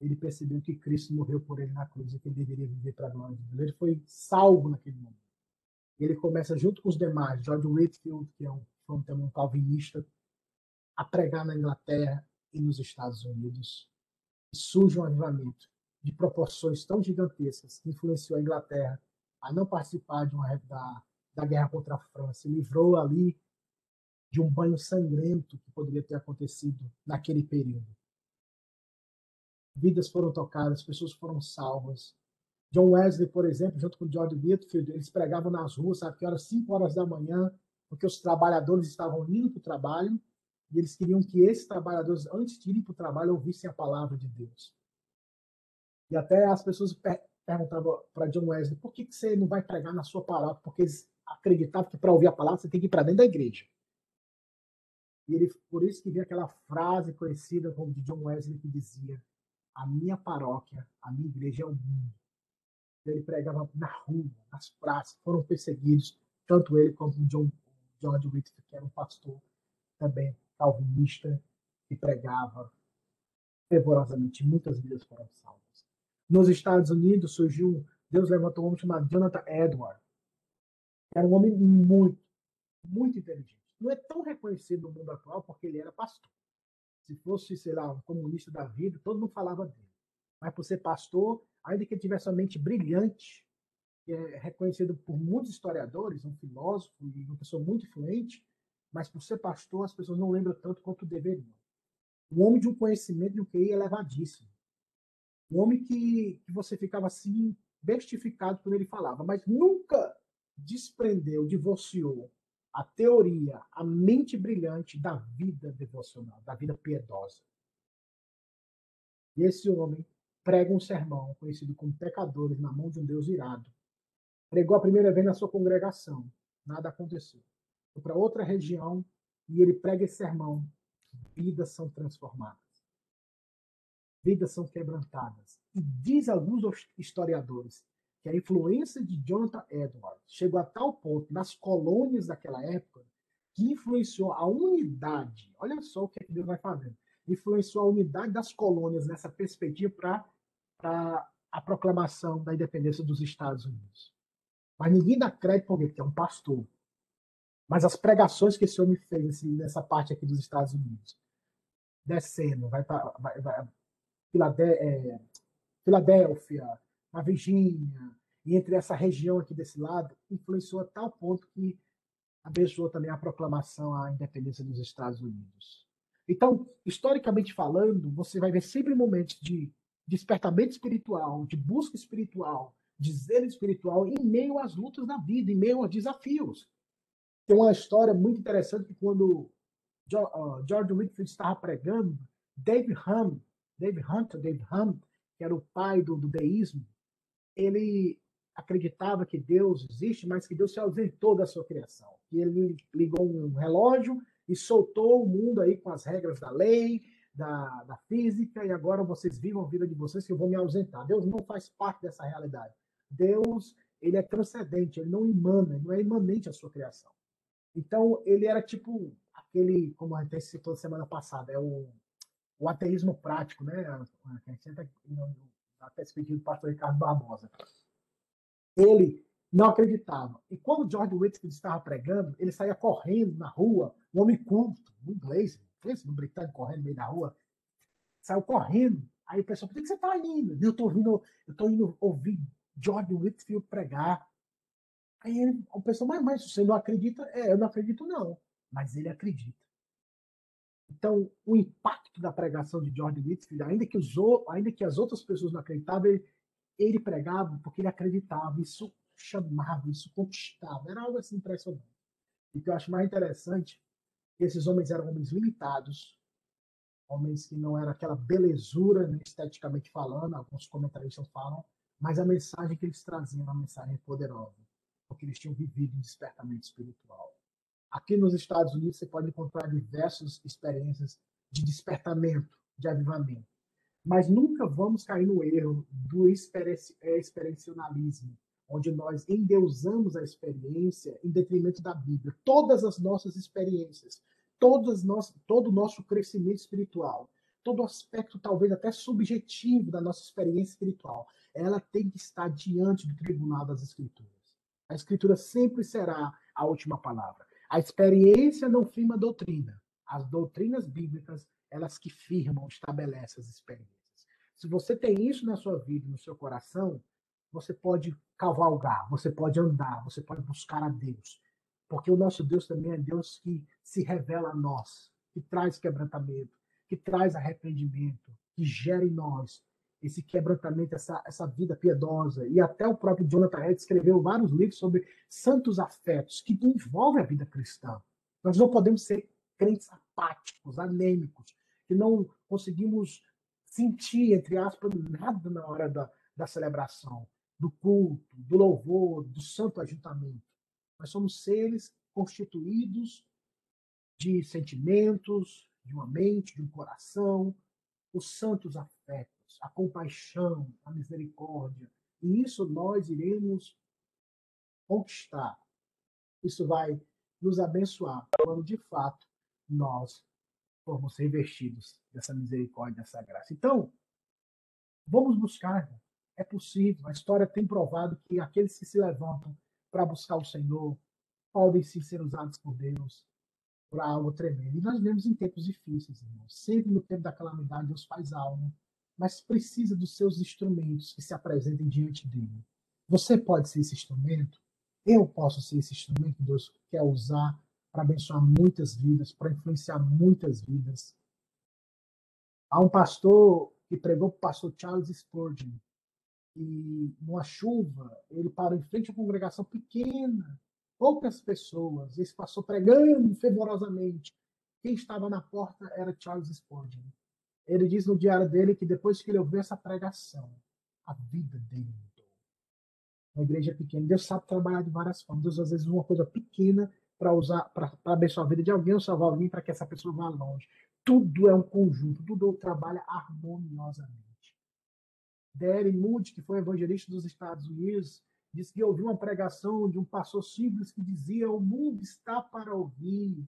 ele percebeu que Cristo morreu por ele na cruz e que ele deveria viver para a glória de Deus. Ele foi salvo naquele momento. Ele começa, junto com os demais, George Whitfield, que é um, um calvinista, a pregar na Inglaterra e nos Estados Unidos. E surge um avivamento de proporções tão gigantescas que influenciou a Inglaterra a não participar de uma, da, da guerra contra a França. Livrou ali de um banho sangrento que poderia ter acontecido naquele período. Vidas foram tocadas, pessoas foram salvas. John Wesley, por exemplo, junto com George Whitfield, eles pregavam nas ruas, sabe que horas 5 horas da manhã, porque os trabalhadores estavam indo para o trabalho e eles queriam que esses trabalhadores, antes de ir para o trabalho, ouvissem a palavra de Deus. E até as pessoas perguntavam para John Wesley, por que, que você não vai pregar na sua palavra? Porque eles acreditavam que para ouvir a palavra você tem que ir para dentro da igreja. E ele, por isso que vem aquela frase conhecida como de John Wesley que dizia: A minha paróquia, a minha igreja é o mundo. Ele pregava na rua, nas praças, foram perseguidos, tanto ele quanto o John, George Whitfield, que era um pastor também calvinista, que pregava fervorosamente. Muitas vidas foram salvas. Nos Estados Unidos surgiu, Deus levantou um homem chamado Jonathan Edwards. Era um homem muito, muito inteligente não é tão reconhecido no mundo atual porque ele era pastor. Se fosse, sei lá, um comunista da vida, todo mundo falava dele. Mas por ser pastor, ainda que ele tivesse uma mente brilhante, é reconhecido por muitos historiadores, um filósofo e uma pessoa muito influente, mas por ser pastor, as pessoas não lembram tanto quanto deveriam. Um homem de um conhecimento de um QI elevadíssimo. Um homem que, que você ficava assim, bestificado quando ele falava, mas nunca desprendeu, divorciou a teoria, a mente brilhante da vida devocional, da vida piedosa. E esse homem prega um sermão conhecido como Pecadores na mão de um Deus irado. Pregou a primeira vez na sua congregação, nada aconteceu. Para outra região e ele prega esse sermão. Vidas são transformadas. Vidas são quebrantadas. E diz alguns historiadores que a influência de Jonathan Edwards chegou a tal ponto nas colônias daquela época que influenciou a unidade. Olha só o que, é que Deus vai fazendo. Influenciou a unidade das colônias nessa perspectiva para a proclamação da independência dos Estados Unidos. Mas ninguém dá crédito porque é um pastor. Mas as pregações que esse homem fez assim, nessa parte aqui dos Estados Unidos, descendo, vai para vai, vai, é, Filadélfia, na Virgínia, e entre essa região aqui desse lado, influenciou a tal ponto que abençoou também a proclamação à independência dos Estados Unidos. Então, historicamente falando, você vai ver sempre momentos de despertamento espiritual, de busca espiritual, de zelo espiritual em meio às lutas da vida, em meio aos desafios. Tem uma história muito interessante que quando George Whitfield estava pregando, David Hume, David Hunter, David Hume, que era o pai do, do deísmo, ele acreditava que Deus existe, mas que Deus se ausentou da sua criação. E ele ligou um relógio e soltou o mundo aí com as regras da lei, da, da física, e agora vocês vivam a vida de vocês que eu vou me ausentar. Deus não faz parte dessa realidade. Deus, ele é transcendente, ele não emana, ele não é imanente à sua criação. Então, ele era tipo aquele, como a gente citou semana passada, é o, o ateísmo prático, né? A gente a perspectiva do pastor Ricardo Barbosa. Ele não acreditava. E quando George Whitfield estava pregando, ele saía correndo na rua, um homem culto, um inglês, pensa no britânico correndo no meio da rua, saiu correndo. Aí o pessoal, por que você está indo? Eu estou eu indo ouvir George Whitfield pregar. Aí ele, o pessoal, mas, mas você não acredita? É, eu não acredito não, mas ele acredita. Então, o impacto da pregação de George Whitfield, ainda que, os, ainda que as outras pessoas não acreditavam, ele, ele pregava porque ele acreditava, isso chamava, isso conquistava, era algo assim impressionante. E o que eu acho mais interessante, esses homens eram homens limitados, homens que não era aquela belezura, né, esteticamente falando, alguns comentaristas falam, mas a mensagem que eles traziam era uma mensagem poderosa, porque eles tinham vivido um despertamento espiritual. Aqui nos Estados Unidos você pode encontrar diversas experiências de despertamento, de avivamento. Mas nunca vamos cair no erro do é, experiencialismo, onde nós endeusamos a experiência em detrimento da Bíblia. Todas as nossas experiências, todas nós, todo o nosso crescimento espiritual, todo aspecto talvez até subjetivo da nossa experiência espiritual, ela tem que estar diante do tribunal das Escrituras. A Escritura sempre será a última palavra. A experiência não firma a doutrina. As doutrinas bíblicas, elas que firmam, estabelecem as experiências. Se você tem isso na sua vida, no seu coração, você pode cavalgar, você pode andar, você pode buscar a Deus. Porque o nosso Deus também é Deus que se revela a nós, que traz quebrantamento, que traz arrependimento, que gera em nós esse quebrantamento, essa, essa vida piedosa. E até o próprio Jonathan Red escreveu vários livros sobre santos afetos que envolvem a vida cristã. Nós não podemos ser crentes apáticos, anêmicos, que não conseguimos sentir, entre aspas, nada na hora da, da celebração, do culto, do louvor, do santo ajuntamento. Nós somos seres constituídos de sentimentos, de uma mente, de um coração, os santos afetos a compaixão, a misericórdia. E isso nós iremos conquistar. Isso vai nos abençoar quando de fato nós formos revestidos dessa misericórdia, dessa graça. Então, vamos buscar. É possível. A história tem provado que aqueles que se levantam para buscar o Senhor podem sim ser usados por Deus para algo tremendo. E nós vemos em tempos difíceis, irmãos. Sempre no tempo da calamidade, Deus faz algo mas precisa dos seus instrumentos que se apresentem diante dele. Você pode ser esse instrumento, eu posso ser esse instrumento que Deus quer usar para abençoar muitas vidas, para influenciar muitas vidas. Há um pastor que pregou para o pastor Charles Spurgeon, e numa chuva, ele parou em frente a uma congregação pequena, poucas pessoas, esse pastor pregando fervorosamente. Quem estava na porta era Charles Spurgeon. Ele diz no diário dele que depois que ele ouviu essa pregação, a vida dele mudou. Uma igreja pequena, Deus sabe trabalhar de várias formas. Deus às vezes uma coisa pequena para usar para abençoar a vida de alguém ou salvar alguém para que essa pessoa vá longe. Tudo é um conjunto, tudo trabalha harmoniosamente. Derry Moody, que foi evangelista dos Estados Unidos, disse que ouviu uma pregação de um pastor simples que dizia: O mundo está para ouvir.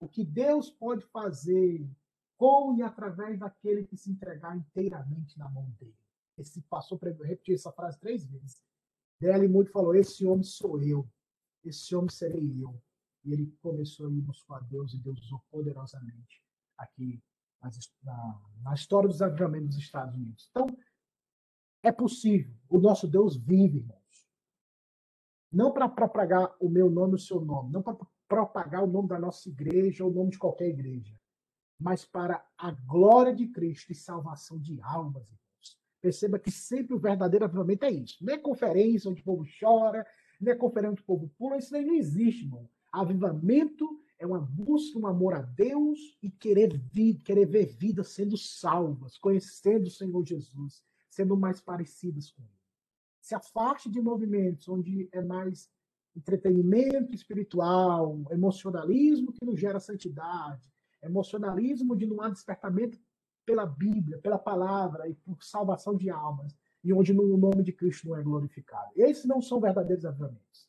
O que Deus pode fazer com e através daquele que se entregar inteiramente na mão dele. Esse passou para repetir essa frase três vezes. Dele muito falou: Esse homem sou eu, esse homem serei eu. E ele começou a ir buscar Deus e Deus usou poderosamente aqui na, na história dos avivamentos dos Estados Unidos. Então, é possível. O nosso Deus vive, irmãos. Não para propagar o meu nome o seu nome, não para propagar o nome da nossa igreja ou o nome de qualquer igreja, mas para a glória de Cristo e salvação de almas. Perceba que sempre o verdadeiro avivamento é isso. Não é conferência onde o povo chora, não é conferência onde o povo pula, isso aí não existe, irmão. Avivamento é uma busca, um amor a Deus e querer, vir, querer ver vidas sendo salvas, conhecendo o Senhor Jesus, sendo mais parecidas com Ele. Se afaste de movimentos onde é mais entretenimento espiritual, emocionalismo que não gera santidade, emocionalismo de não há despertamento pela Bíblia, pela palavra e por salvação de almas, e onde o nome de Cristo não é glorificado. Esses não são verdadeiros avivamentos.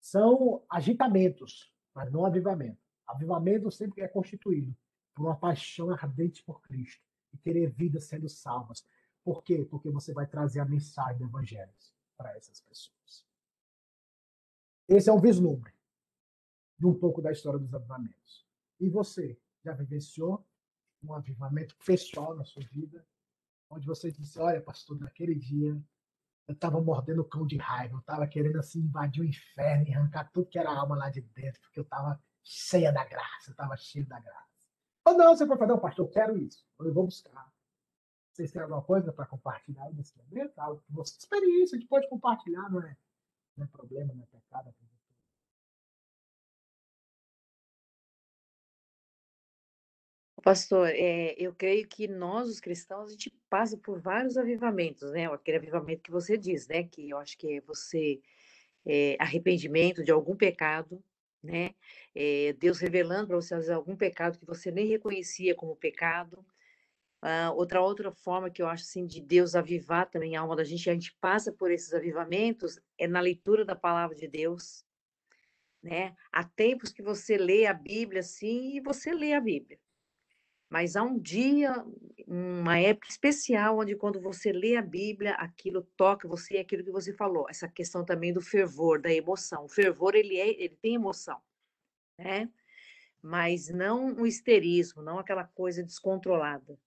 São agitamentos, mas não avivamento. Avivamento sempre é constituído por uma paixão ardente por Cristo e querer vidas sendo salvas. Por quê? Porque você vai trazer a mensagem do Evangelho para essas pessoas. Esse é um vislumbre de um pouco da história dos avivamentos. E você? Já vivenciou um avivamento pessoal na sua vida, onde você disse: Olha, pastor, naquele dia eu estava mordendo o cão de raiva, eu estava querendo assim invadir o inferno e arrancar tudo que era alma lá de dentro, porque eu estava cheia da graça, eu estava cheio da graça. Ou não, você pode falar, não, pastor, eu quero isso, eu vou buscar. Vocês têm alguma coisa para compartilhar nesse momento? Algo que você, experiência, a gente pode compartilhar, não é, não é problema, não é pecado. É Pastor, é, eu creio que nós, os cristãos, a gente passa por vários avivamentos, né? Aquele avivamento que você diz, né? Que eu acho que é você é, arrependimento de algum pecado, né? É, Deus revelando para você às vezes, algum pecado que você nem reconhecia como pecado. Ah, outra outra forma que eu acho assim de Deus avivar também a alma da gente, a gente passa por esses avivamentos é na leitura da palavra de Deus, né? Há tempos que você lê a Bíblia assim e você lê a Bíblia Mas há um dia, uma época especial, onde quando você lê a Bíblia, aquilo toca você, é aquilo que você falou, essa questão também do fervor, da emoção. O fervor, ele, é, ele tem emoção, né? Mas não um histerismo, não aquela coisa descontrolada,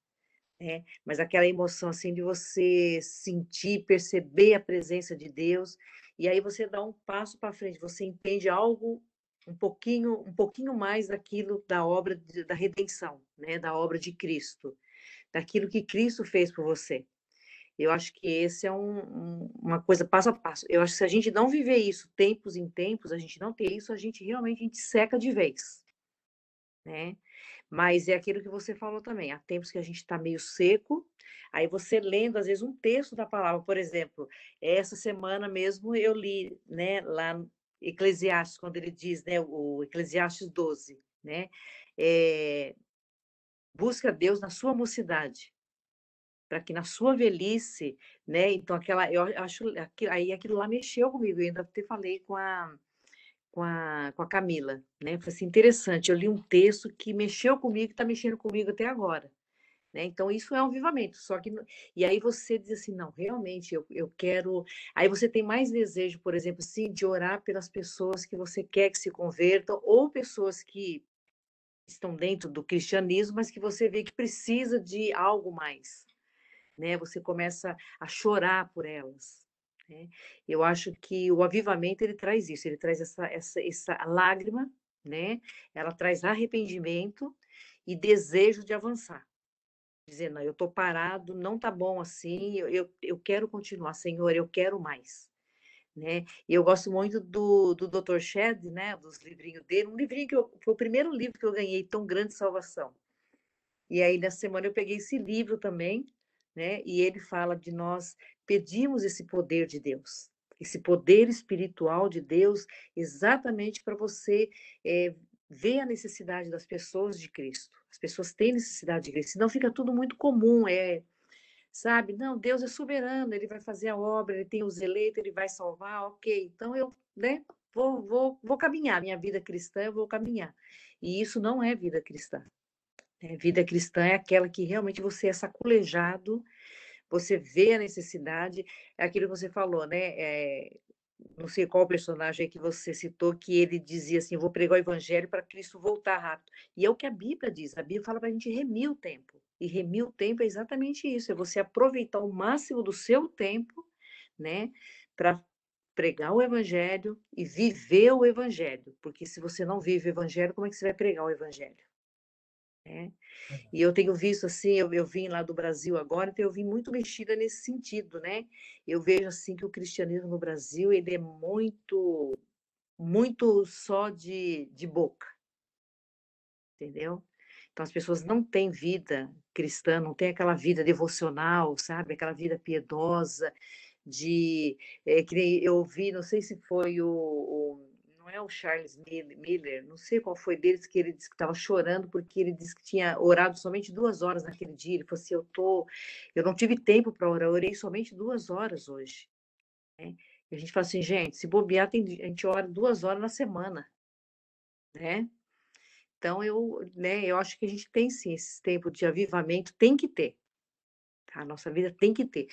né? Mas aquela emoção, assim, de você sentir, perceber a presença de Deus, e aí você dá um passo para frente, você entende algo um pouquinho, um pouquinho mais daquilo da obra de, da redenção, né, da obra de Cristo, daquilo que Cristo fez por você. Eu acho que esse é um, um, uma coisa passo a passo. Eu acho que se a gente não viver isso tempos em tempos, a gente não ter isso, a gente realmente a gente seca de vez, né? Mas é aquilo que você falou também. Há tempos que a gente está meio seco, aí você lendo às vezes um texto da palavra, por exemplo, essa semana mesmo eu li, né, lá Eclesiastes, quando ele diz, né, o Eclesiastes 12, né, é, busca Deus na sua mocidade, para que na sua velhice, né, então aquela, eu acho, aí aquilo lá mexeu comigo, eu ainda até falei com a, com a, com a Camila, né, foi assim, interessante, eu li um texto que mexeu comigo, está mexendo comigo até agora, né? Então, isso é um avivamento. Só que, e aí você diz assim: não, realmente eu, eu quero. Aí você tem mais desejo, por exemplo, sim, de orar pelas pessoas que você quer que se convertam, ou pessoas que estão dentro do cristianismo, mas que você vê que precisa de algo mais. Né? Você começa a chorar por elas. Né? Eu acho que o avivamento ele traz isso, ele traz essa, essa, essa lágrima, né? ela traz arrependimento e desejo de avançar dizer, não, eu estou parado, não está bom assim, eu, eu, eu, quero continuar, Senhor, eu quero mais. Né? E eu gosto muito do, do Dr. Shed, né, dos livrinhos dele, um livrinho que eu, foi o primeiro livro que eu ganhei, Tão Grande Salvação. E aí, nessa semana, eu peguei esse livro também, né, e ele fala de nós pedimos esse poder de Deus, esse poder espiritual de Deus, exatamente para você é, ver a necessidade das pessoas de Cristo. As pessoas têm necessidade de Cristo, senão fica tudo muito comum, é, sabe? Não, Deus é soberano, ele vai fazer a obra, ele tem os eleitos, ele vai salvar, ok. Então eu, né, vou, vou, vou caminhar, minha vida cristã, eu vou caminhar. E isso não é vida cristã. É, vida cristã é aquela que realmente você é saculejado, você vê a necessidade, é aquilo que você falou, né? É, não sei qual personagem que você citou, que ele dizia assim: vou pregar o evangelho para Cristo voltar rápido. E é o que a Bíblia diz. A Bíblia fala para a gente remir o tempo. E remir o tempo é exatamente isso: é você aproveitar o máximo do seu tempo, né, para pregar o evangelho e viver o evangelho. Porque se você não vive o evangelho, como é que você vai pregar o evangelho? É. E eu tenho visto assim, eu, eu vim lá do Brasil agora, então eu vim muito mexida nesse sentido, né? Eu vejo assim que o cristianismo no Brasil ele é muito, muito só de, de boca, entendeu? Então as pessoas não têm vida cristã, não têm aquela vida devocional, sabe? Aquela vida piedosa de é, que eu vi, não sei se foi o, o é o Charles Miller, não sei qual foi deles, que ele disse que estava chorando porque ele disse que tinha orado somente duas horas naquele dia. Ele falou assim: Eu, tô, eu não tive tempo para orar, orei somente duas horas hoje. Né? E a gente fala assim: gente, se bobear, tem, a gente ora duas horas na semana. Né? Então, eu, né, eu acho que a gente tem sim esse tempo de avivamento, tem que ter. Tá? A nossa vida tem que ter.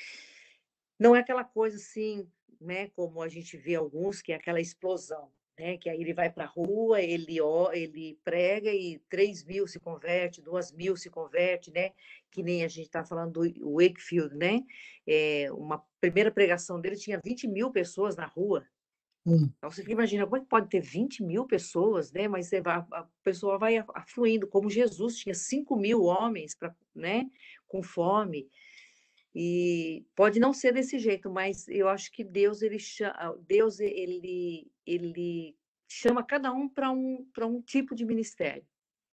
Não é aquela coisa assim, né, como a gente vê alguns, que é aquela explosão né? Que aí ele vai para a rua, ele, ele prega e 3 mil se converte, 2 mil se converte, né? Que nem a gente está falando do Wakefield, né? É, uma primeira pregação dele tinha 20 mil pessoas na rua. Hum. Então você imagina como é que pode ter 20 mil pessoas, né? Mas a, a pessoa vai afluindo, como Jesus tinha 5 mil homens pra, né? com fome. E pode não ser desse jeito, mas eu acho que Deus ele chama, Deus ele ele chama cada um para um para um tipo de ministério,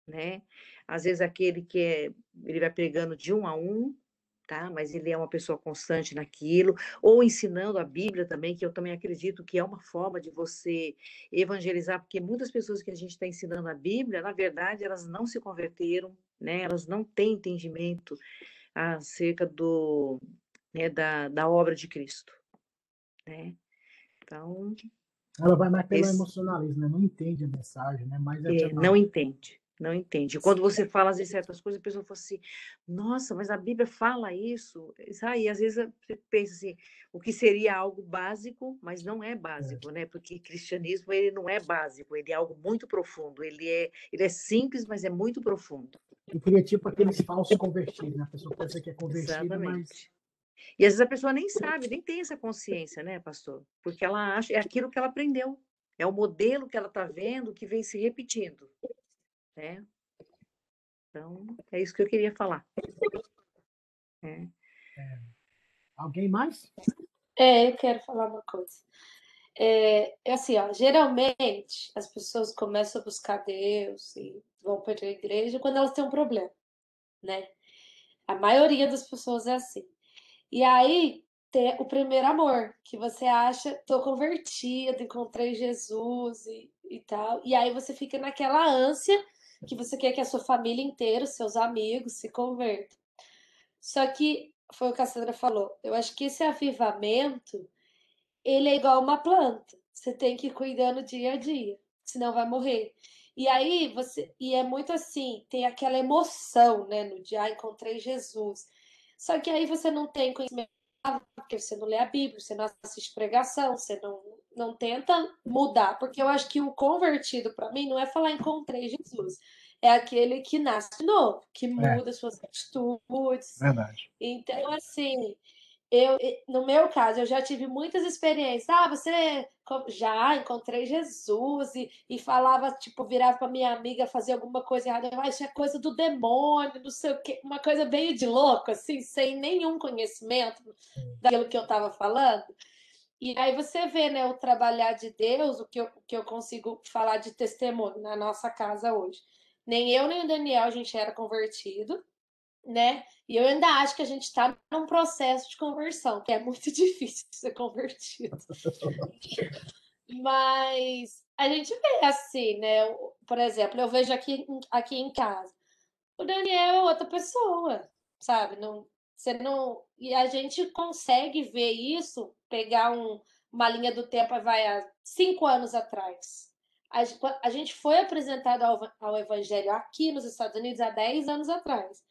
né? Às vezes aquele que é ele vai pregando de um a um, tá? Mas ele é uma pessoa constante naquilo, ou ensinando a Bíblia também, que eu também acredito que é uma forma de você evangelizar, porque muitas pessoas que a gente está ensinando a Bíblia, na verdade, elas não se converteram, né? Elas não têm entendimento acerca do, né, da, da obra de Cristo. Né? Então. Ela vai mais pelo esse... emocionalismo, né? não entende a mensagem, né? Mas é, não entende. Não entende. Quando você fala de certas coisas, a pessoa fala assim, nossa, mas a Bíblia fala isso. E às vezes você pensa assim, o que seria algo básico, mas não é básico, é. né? Porque cristianismo ele não é básico, ele é algo muito profundo. Ele é, ele é simples, mas é muito profundo. Eu queria tipo aqueles falsos convertidos, né? A pessoa pensa que é convertida, Exatamente. mas e às vezes a pessoa nem sabe, nem tem essa consciência, né, pastor? Porque ela acha, é aquilo que ela aprendeu, é o modelo que ela está vendo que vem se repetindo. Né? Então, é isso que eu queria falar. É. É. Alguém mais? É, eu quero falar uma coisa. É, é, assim, ó, geralmente as pessoas começam a buscar Deus e vão para a igreja quando elas têm um problema, né? A maioria das pessoas é assim. E aí tem o primeiro amor, que você acha, tô convertido, encontrei Jesus e, e tal. E aí você fica naquela ânsia que você quer que a sua família inteira, seus amigos, se convertam. Só que foi o que a Sandra falou. Eu acho que esse avivamento, ele é igual uma planta. Você tem que ir cuidando dia a dia, senão vai morrer. E aí você, e é muito assim, tem aquela emoção, né, no dia, ah, encontrei Jesus. Só que aí você não tem conhecimento porque você não lê a Bíblia, você não assiste pregação, você não, não tenta mudar, porque eu acho que o convertido para mim não é falar encontrei Jesus, é aquele que nasce de novo, que é. muda é. suas atitudes. Verdade. Então, assim, eu, no meu caso, eu já tive muitas experiências. Ah, você já encontrei Jesus e, e falava, tipo, virava para minha amiga fazer alguma coisa errada. Ah, isso é coisa do demônio, não sei o quê. Uma coisa meio de louco, assim, sem nenhum conhecimento daquilo que eu estava falando. E aí você vê, né, o trabalhar de Deus, o que eu, o que eu consigo falar de testemunho na nossa casa hoje. Nem eu, nem o Daniel, a gente era convertido né? E eu ainda acho que a gente está num processo de conversão, que é muito difícil ser convertido. Mas a gente vê assim, né? Por exemplo, eu vejo aqui, aqui em casa. O Daniel é outra pessoa, sabe? Não, você não. E a gente consegue ver isso, pegar um, uma linha do tempo, vai há cinco anos atrás. A, gente foi apresentado ao, ao Evangelho aqui nos Estados Unidos há 10 anos atrás.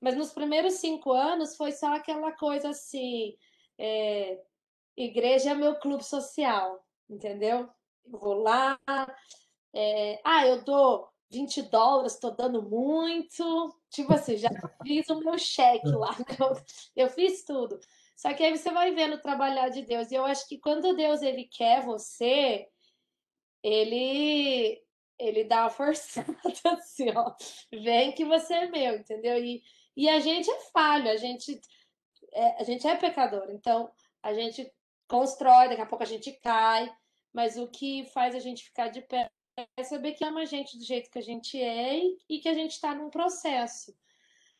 Mas nos primeiros cinco anos foi só aquela coisa assim: é, igreja é meu clube social, entendeu? Eu vou lá, é, ah, eu dou 20 dólares, estou dando muito. Tipo assim, já fiz o meu cheque lá, eu, eu fiz tudo. Só que aí você vai vendo trabalhar de Deus. E eu acho que quando Deus ele quer você, ele ele dá uma forçada assim, ó. Vem que você é meu, entendeu? E, e a gente é falho, a gente é, a gente é pecador. Então, a gente constrói, daqui a pouco a gente cai, mas o que faz a gente ficar de pé é saber que ama a gente do jeito que a gente é e que a gente está num processo.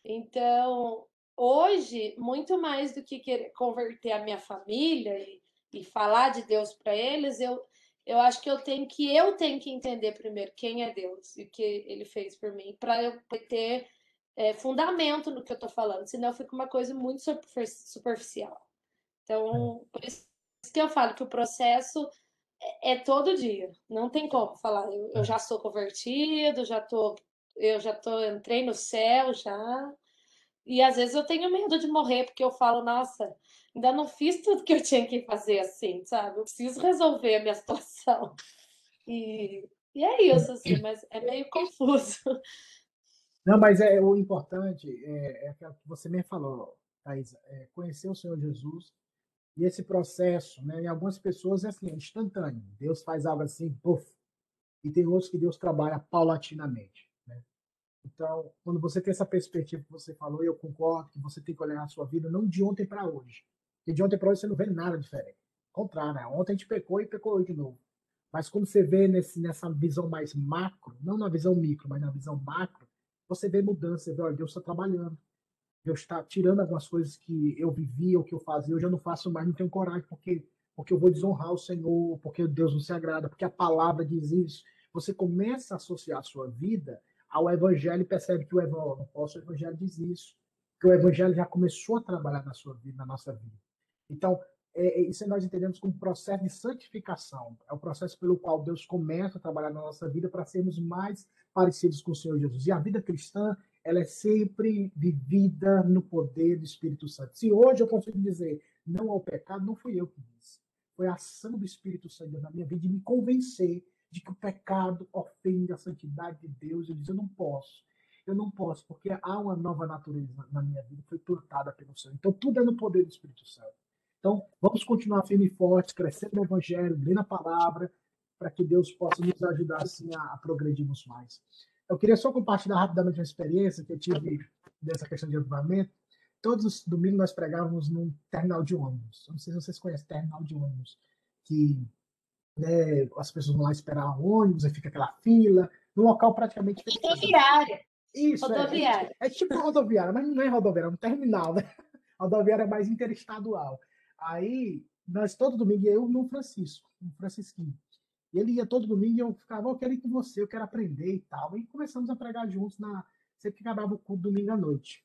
Então, hoje, muito mais do que querer converter a minha família e, e falar de Deus para eles, eu, eu acho que eu tenho que eu tenho que entender primeiro quem é Deus e o que ele fez por mim, para eu ter é, fundamento no que eu estou falando, senão fica uma coisa muito superficial. Então, por isso que eu falo que o processo é, é todo dia, não tem como falar. Eu, eu já sou convertido, já tô, eu já tô, entrei no céu já. E às vezes eu tenho medo de morrer, porque eu falo, nossa, ainda não fiz tudo que eu tinha que fazer assim, sabe? Eu preciso resolver a minha situação. E, e é isso, assim, mas é meio confuso. Não, mas é o importante é, é aquilo que você mesmo falou, Thais, é conhecer o Senhor Jesus e esse processo, né? Em algumas pessoas é assim, é instantâneo. Deus faz algo assim, puff, e tem outros que Deus trabalha paulatinamente. Então, quando você tem essa perspectiva que você falou, eu concordo que você tem que olhar a sua vida não de ontem para hoje. Porque de ontem para hoje você não vê nada diferente. Ao contrário, né? ontem a gente pecou e pecou hoje de novo. Mas quando você vê nesse, nessa visão mais macro, não na visão micro, mas na visão macro, você vê mudança, você vê, olha, Deus está trabalhando. Deus está tirando algumas coisas que eu vivia, ou que eu fazia, eu já não faço mais, não tenho coragem, porque, porque eu vou desonrar o Senhor, porque Deus não se agrada, porque a palavra diz isso. Você começa a associar a sua vida ao Evangelho e percebe que o Evangelho, não posso, o Evangelho diz isso. Que o Evangelho já começou a trabalhar na sua vida, na nossa vida. Então, é, é, isso nós entendemos como processo de santificação. É o processo pelo qual Deus começa a trabalhar na nossa vida para sermos mais parecidos com o Senhor Jesus. E a vida cristã, ela é sempre vivida no poder do Espírito Santo. Se hoje eu consigo dizer não ao pecado, não fui eu que disse. Foi a ação do Espírito Santo na minha vida de me convencer de que o pecado ofende a santidade de Deus. Eu disse, eu não posso. Eu não posso, porque há uma nova natureza na minha vida, foi plantada pelo Senhor. Então, tudo é no poder do Espírito Santo. Então, vamos continuar firme e forte, crescendo no Evangelho, lendo a palavra, para que Deus possa nos ajudar assim a, a, progredirmos mais. Eu queria só compartilhar rapidamente uma experiência que eu tive dessa questão de avivamento. Todos os domingos nós pregávamos num terminal de ônibus. Não sei se vocês conhecem terminal de ônibus, que né, as pessoas vão lá esperar ônibus, aí fica aquela fila, num local praticamente. Rodoviária. Isso, rodoviária. É, é, é tipo rodoviária, mas não é rodoviária, é um terminal, né? Rodoviária é mais interestadual. Aí, nós todo domingo, eu no Francisco, no Francisquinho. Ele ia todo domingo e eu ficava, eu quero ir com você, eu quero aprender e tal. E começamos a pregar juntos na sempre que acabava o culto domingo à noite.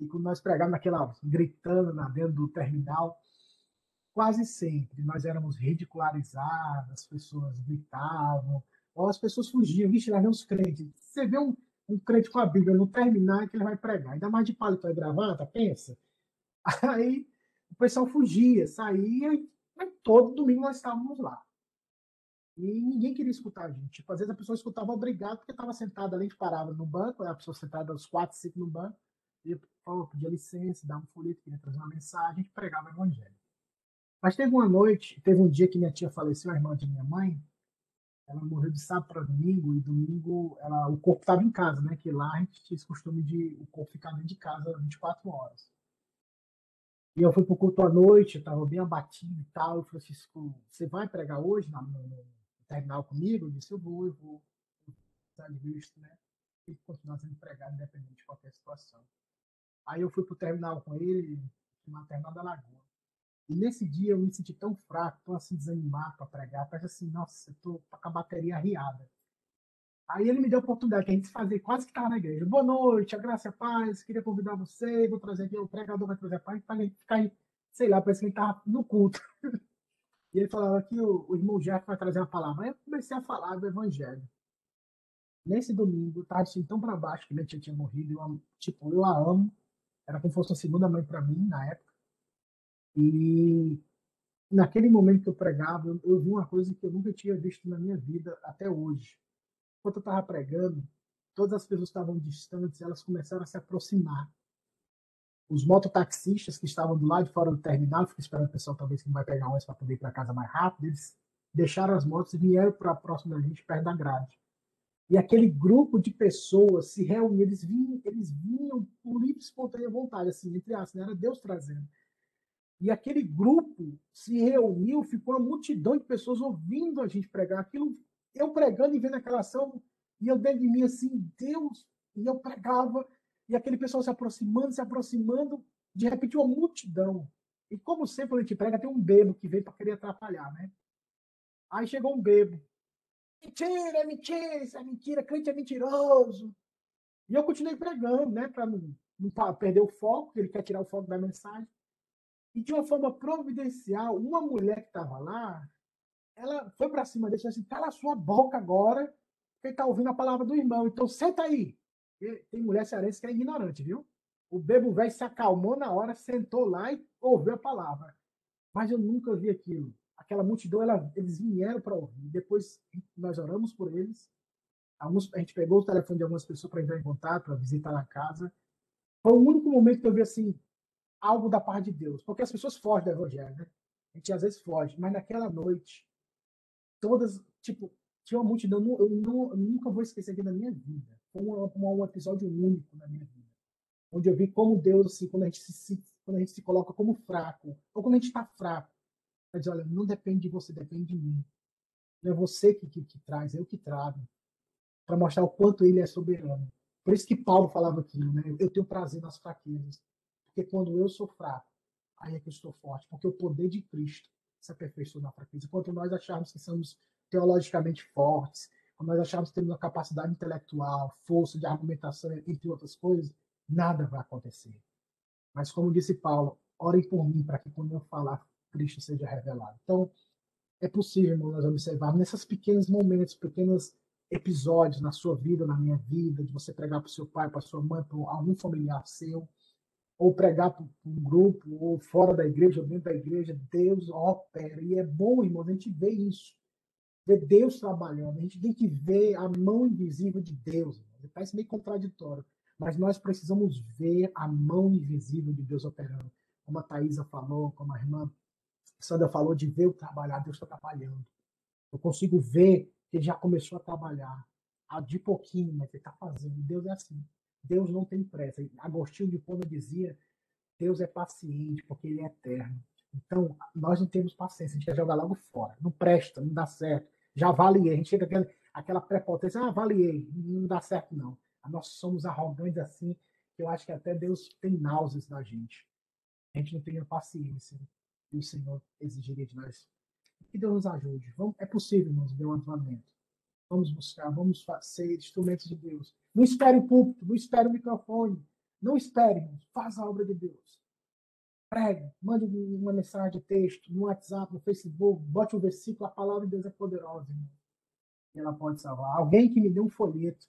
E quando nós pregávamos naquela, gritando na dentro do terminal, quase sempre nós éramos ridicularizados, as pessoas gritavam, ou as pessoas fugiam, vixe, lá vem os crentes. Você vê um, um crente com a Bíblia no terminal que ele vai pregar, ainda mais de paletó e gravata, pensa. Aí o pessoal fugia, saía, e todo domingo nós estávamos lá. E ninguém queria escutar a gente. Tipo, às vezes a pessoa escutava obrigado porque estava sentada ali, a gente parava no banco, a pessoa sentada aos quatro, cinco no banco, e falou, pedia licença, dava um folheto, queria trazer uma mensagem, a gente pregava o evangelho. Mas teve uma noite, teve um dia que minha tia faleceu, a irmã de minha mãe, ela morreu de sábado para domingo, e domingo ela, o corpo estava em casa, né? Que lá a gente tinha esse costume de o corpo ficar dentro de casa 24 horas. E eu fui para o culto à noite, eu estava bem abatido e tal. Eu falei assim, você vai pregar hoje no, no terminal comigo? Eu disse, eu vou, eu vou. Está de visto, né? E continuar sendo pregado independente de qualquer situação. Aí eu fui para o terminal com ele, na terminal da Lagoa. E nesse dia eu me senti tão fraco, tão assim desanimado para pregar. Parece assim, nossa, eu tô com a bateria arriada. Aí ele me deu a oportunidade de a gente fazer, quase que estava na igreja. Boa noite, a graça e a paz, queria convidar você, vou trazer aqui, o pregador vai trazer a paz, para a ficar aí, sei lá, parece que ele estava no culto. e ele falava que o, o irmão Jeff vai trazer a palavra. Aí eu comecei a falar do evangelho. Nesse domingo, eu estava assim, tão para baixo que minha tia tinha morrido, eu, tipo, eu a amo, era como se fosse uma segunda mãe para mim na época. E naquele momento que eu pregava, eu, eu vi uma coisa que eu nunca tinha visto na minha vida até hoje enquanto eu estava pregando, todas as pessoas estavam distantes, elas começaram a se aproximar. Os mototaxistas que estavam do lado de fora do terminal, fico esperando o pessoal talvez que vai pegar ônibus para poder ir para casa mais rápido, eles deixaram as motos e vieram para próximo da gente, perto da grade. E aquele grupo de pessoas se reuniu, eles vinham, eles vinham por livre espontânea vontade, assim, entre aspas, né? era Deus trazendo. E aquele grupo se reuniu, ficou uma multidão de pessoas ouvindo a gente pregar. Aquilo eu pregando e vendo aquela ação, e eu dentro de mim assim, Deus, e eu pregava, e aquele pessoal se aproximando, se aproximando, de repente uma multidão. E como sempre quando a gente prega, tem um bebo que vem para querer atrapalhar, né? Aí chegou um bebo. Mentira, é mentira, isso é mentira, crente é mentiroso. E eu continuei pregando, né, para não, não perder o foco, ele quer tirar o foco da mensagem. E de uma forma providencial, uma mulher que estava lá, ela foi para cima dele e disse assim: cala a sua boca agora, porque está ouvindo a palavra do irmão. Então senta aí. E tem mulher cearense que é ignorante, viu? O bebo velho se acalmou na hora, sentou lá e ouviu a palavra. Mas eu nunca vi aquilo. Aquela multidão, ela, eles vieram para ouvir. Depois nós oramos por eles. Alguns, a gente pegou o telefone de algumas pessoas para entrar em contato, para visitar na casa. Foi o único momento que eu vi assim algo da parte de Deus, porque as pessoas fogem do evangelho, né? A gente às vezes foge, mas naquela noite todas, tipo, tinha uma multidão, eu, não, eu nunca vou esquecer aqui na minha vida. Foi um, um, episódio único na minha vida. Onde eu vi como Deus, assim, quando a gente se, quando a gente se coloca como fraco, ou quando a gente está fraco, ele diz, olha, não depende de você, depende de mim. Não é você que, que, que traz, é eu que trago. Para mostrar o quanto ele é soberano. Por isso que Paulo falava aquilo, né? Eu tenho prazer nas fraquezas. Porque quando eu sou fraco, aí é que eu estou forte. Porque o poder de Cristo se aperfeiçoa na fraqueza. Enquanto nós acharmos que somos teologicamente fortes, quando nós acharmos que temos uma capacidade intelectual, força de argumentação, entre outras coisas, nada vai acontecer. Mas como disse Paulo, orem por mim para que quando eu falar Cristo seja revelado. Então, é possível, irmão, nós observarmos nesses pequenos momentos, pequenos episódios na sua vida, na minha vida, de você pregar para o seu pai, para sua mãe, para algum familiar seu, ou pregar para um grupo, ou fora da igreja, ou dentro da igreja, Deus opera. E é bom, irmão, a gente ver isso. Ver Deus trabalhando. A gente tem que ver a mão invisível de Deus. Irmão. Parece meio contraditório. Mas nós precisamos ver a mão invisível de Deus operando. Como a Thaisa falou, como a irmã Sandra falou, de ver o trabalhar, Deus está trabalhando. Eu consigo ver que ele já começou a trabalhar. De pouquinho, mas ele está fazendo. Deus é assim. Deus não tem pressa. Agostinho de Pona dizia: Deus é paciente, porque ele é eterno. Então, nós não temos paciência, a gente quer jogar logo fora. Não presta, não dá certo. Já avaliei. A gente chega aquela, aquela prepotência, ah, avaliei, não dá certo, não. Nós somos arrogantes assim, que eu acho que até Deus tem náuseas da gente. A gente não tem a paciência que o Senhor exigiria de nós. Que Deus nos ajude. Vamos, é possível, irmãos, ver um avivamento. Vamos buscar, vamos ser instrumentos de Deus. Não espere o púlpito, não espere o microfone. Não espere, irmãos. Faça a obra de Deus. Pregue, mande uma mensagem de texto no WhatsApp, no Facebook, bote um versículo, a palavra de Deus é poderosa, irmão. E ela pode salvar. Alguém que me deu um folheto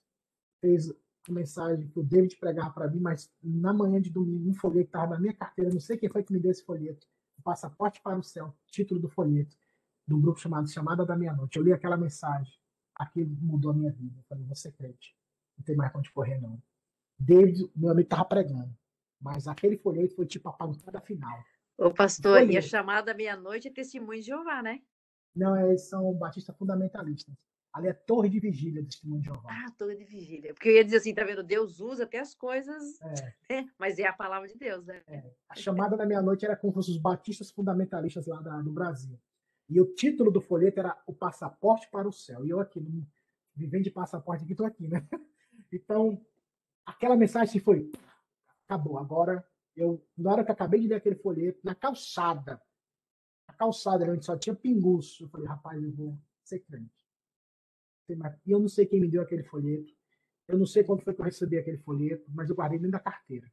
fez uma mensagem que o David pregava para mim, mas na manhã de domingo, um folheto estava na minha carteira, não sei quem foi que me deu esse folheto. O Passaporte para o Céu, título do folheto, de um grupo chamado Chamada da Meia-Noite. Eu li aquela mensagem, aquilo mudou a minha vida. Eu falei, vou ser crente, não tem mais para onde correr, não. David, meu amigo, estava pregando, mas aquele folheto foi tipo a pancada final. Ô, pastor, e a chamada meia-noite é testemunho de Jeová, né? Não, eles são batistas fundamentalistas. Ali é torre de vigília do testemunho de Jeová. Ah, torre de vigília. Porque eu ia dizer assim, tá vendo? Deus usa até as coisas, é. Né? mas é a palavra de Deus, né? É. A chamada da meia-noite era como os batistas fundamentalistas lá da, do Brasil. E o título do folheto era O Passaporte para o Céu. E eu aqui, não, vivendo de passaporte aqui, estou aqui, né? Então, aquela mensagem foi, acabou. Agora, eu, na hora que eu acabei de ler aquele folheto, na calçada, a calçada onde só tinha pinguço, eu falei, rapaz, eu vou ser crente. E eu não sei quem me deu aquele folheto. Eu não sei quando foi que eu recebi aquele folheto, mas eu guardei dentro da carteira.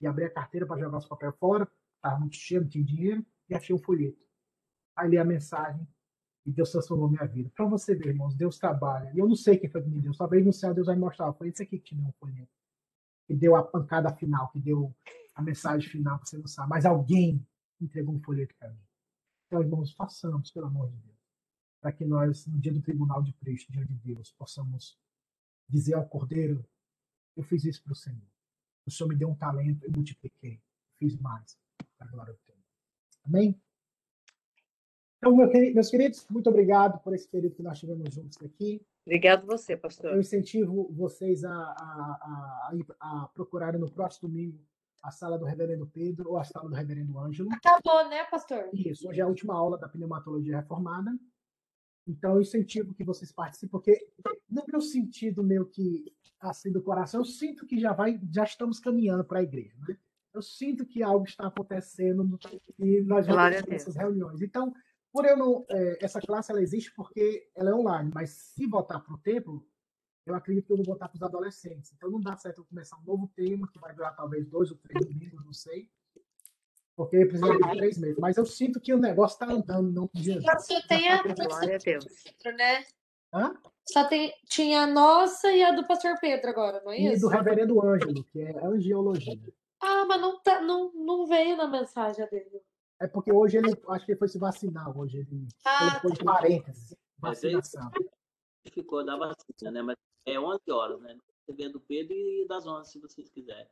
E abri a carteira para jogar os papéis fora, estava muito cheio, não tinha dinheiro, e achei um folheto. Aí li a mensagem e Deus transformou minha vida. Para você ver, irmãos, Deus trabalha. E eu não sei quem foi que me deu. Talvez no céu Deus vai me mostrar. Foi esse aqui que te deu um folheto. Que deu a pancada final, que deu a mensagem final, que você não sabe. Mas alguém entregou um folheto para mim. Então, irmãos, façamos, pelo amor de Deus para que nós, no dia do tribunal de Cristo, diante de Deus, possamos dizer ao Cordeiro: Eu fiz isso para o Senhor. O Senhor me deu um talento, eu multipliquei. Fiz mais. Para a glória do Senhor. Amém? Então, meus queridos, muito obrigado por esse período que nós tivemos juntos aqui. Obrigado você, pastor. Eu incentivo vocês a, a, a, a procurarem no próximo domingo a sala do Reverendo Pedro ou a sala do Reverendo Ângelo. Acabou, né, pastor? Isso, hoje é a última aula da pneumatologia reformada. Então, eu incentivo que vocês participem, porque no meu sentido, meio que assim do coração, eu sinto que já vai, já estamos caminhando para a igreja, né? Eu sinto que algo está acontecendo e nós vamos ter essas reuniões. Então, por eu não, é, essa classe ela existe porque ela é online, mas se voltar para o templo, eu acredito que eu vou voltar para os adolescentes. Então, não dá certo eu começar um novo tema que vai durar talvez dois ou três domingos, não sei porque precisa de três meses. Mas eu sinto que o negócio está andando, não podia. Só tem a Glória a Deus. né? Hã? Só tem, tinha a nossa e a do pastor Pedro agora, não é isso? E do reverendo Ângelo, que é angiologia. Ah, mas não, tá, não, não veio na mensagem dele. É porque hoje ele, acho que ele foi se vacinar hoje. Ele, ah, ele tá. parênteses, vacinação. Ficou da vacina, né? Mas é 11 horas, né? Você vê do Pedro e das 11, se vocês quiserem.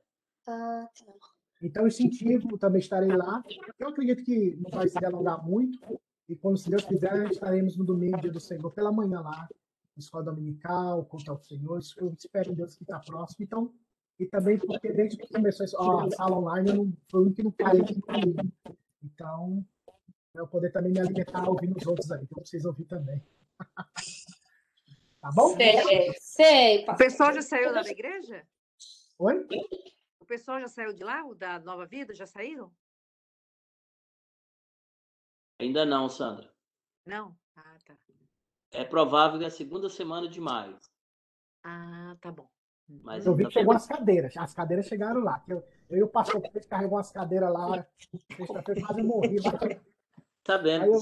Ah, tá. Então, eu incentivo, também estarei lá. Eu acredito que não vai se delongar muito. E quando, se Deus quiser, estaremos no domingo, dia do Senhor, pela manhã lá, escola dominical, contar ao Senhor. Eu espero em Deus que está próximo. Então, e também porque desde que começou a sala online, eu não, foi um que não parei. Então, eu poder também me alimentar ouvindo os outros aí, então eu preciso ouvir também. tá bom? Sei, sei. O pessoal já saiu da igreja? Oi? pessoal já saiu de lá, o da Nova Vida? Já saíram? Ainda não, Sandra. Não? Ah, tá. É provável que a segunda semana de maio. Ah, tá bom. Mas eu vi que chegou as cadeiras. As cadeiras chegaram lá. Eu, eu e o pastor Pedro carregou as cadeiras lá. Sexta-feira quase morri lá. Tá vendo? Eu...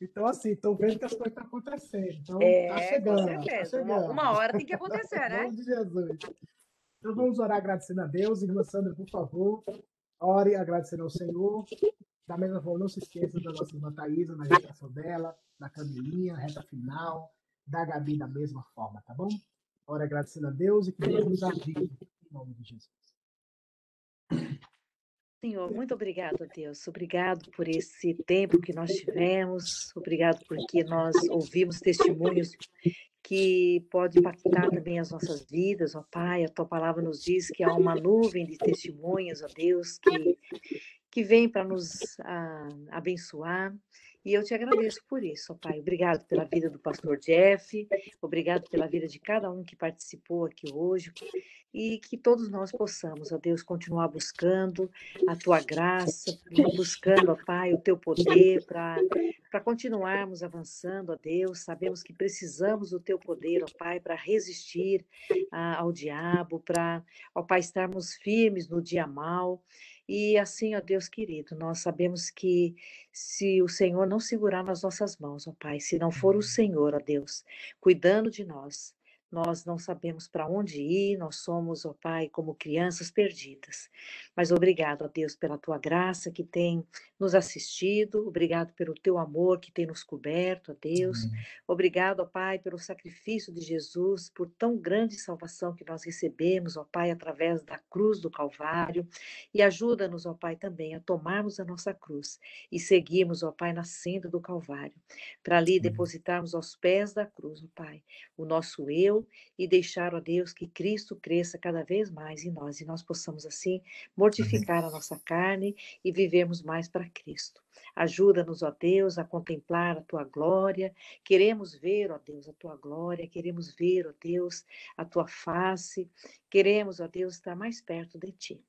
Então, assim, estou vendo que as coisas estão acontecendo. Então, é, tá chegando. Tá chegando. Uma, uma, hora tem que acontecer, né? de Jesus. Então, vamos orar agradecendo a Deus. Irmã Sandra, por favor, ore agradecendo ao Senhor. Da mesma forma, não se esqueça da nossa irmã Thaisa, na gestação dela, da Camilinha, reta final, da Gabi da mesma forma, tá bom? Ora agradecendo a Deus e que Deus nos ajude, em nome de Jesus. Senhor, muito obrigado, Deus. Obrigado por esse tempo que nós tivemos. Obrigado porque nós ouvimos testemunhos que pode impactar também as nossas vidas, ó Pai. A tua palavra nos diz que há uma nuvem de testemunhos, ó Deus, que, que vem para nos ah, abençoar. E eu te agradeço por isso, Pai. Obrigado pela vida do pastor Jeff, obrigado pela vida de cada um que participou aqui hoje, e que todos nós possamos, ó Deus, continuar buscando a tua graça, buscando, ó Pai, o teu poder para continuarmos avançando, ó Deus. Sabemos que precisamos do teu poder, ó Pai, para resistir ah, ao diabo, para, ó Pai, estarmos firmes no dia mal. E assim, ó Deus querido, nós sabemos que se o Senhor não segurar nas nossas mãos, ó Pai, se não for o Senhor, ó Deus, cuidando de nós, nós não sabemos para onde ir, nós somos, ó Pai, como crianças perdidas. Mas obrigado, ó Deus, pela tua graça que tem nos assistido, obrigado pelo teu amor que tem nos coberto, ó Deus. Uhum. Obrigado, ó Pai, pelo sacrifício de Jesus, por tão grande salvação que nós recebemos, ó Pai, através da cruz do Calvário. E ajuda-nos, ó Pai, também a tomarmos a nossa cruz e seguirmos, ó Pai, na senda do Calvário, para ali depositarmos aos pés da cruz, ó Pai, o nosso eu e deixar, ó Deus, que Cristo cresça cada vez mais em nós e nós possamos assim mortificar a nossa carne e vivermos mais para Cristo. Ajuda-nos, ó Deus, a contemplar a tua glória. Queremos ver, ó Deus, a tua glória, queremos ver, ó Deus, a tua face. Queremos, ó Deus, estar mais perto de ti.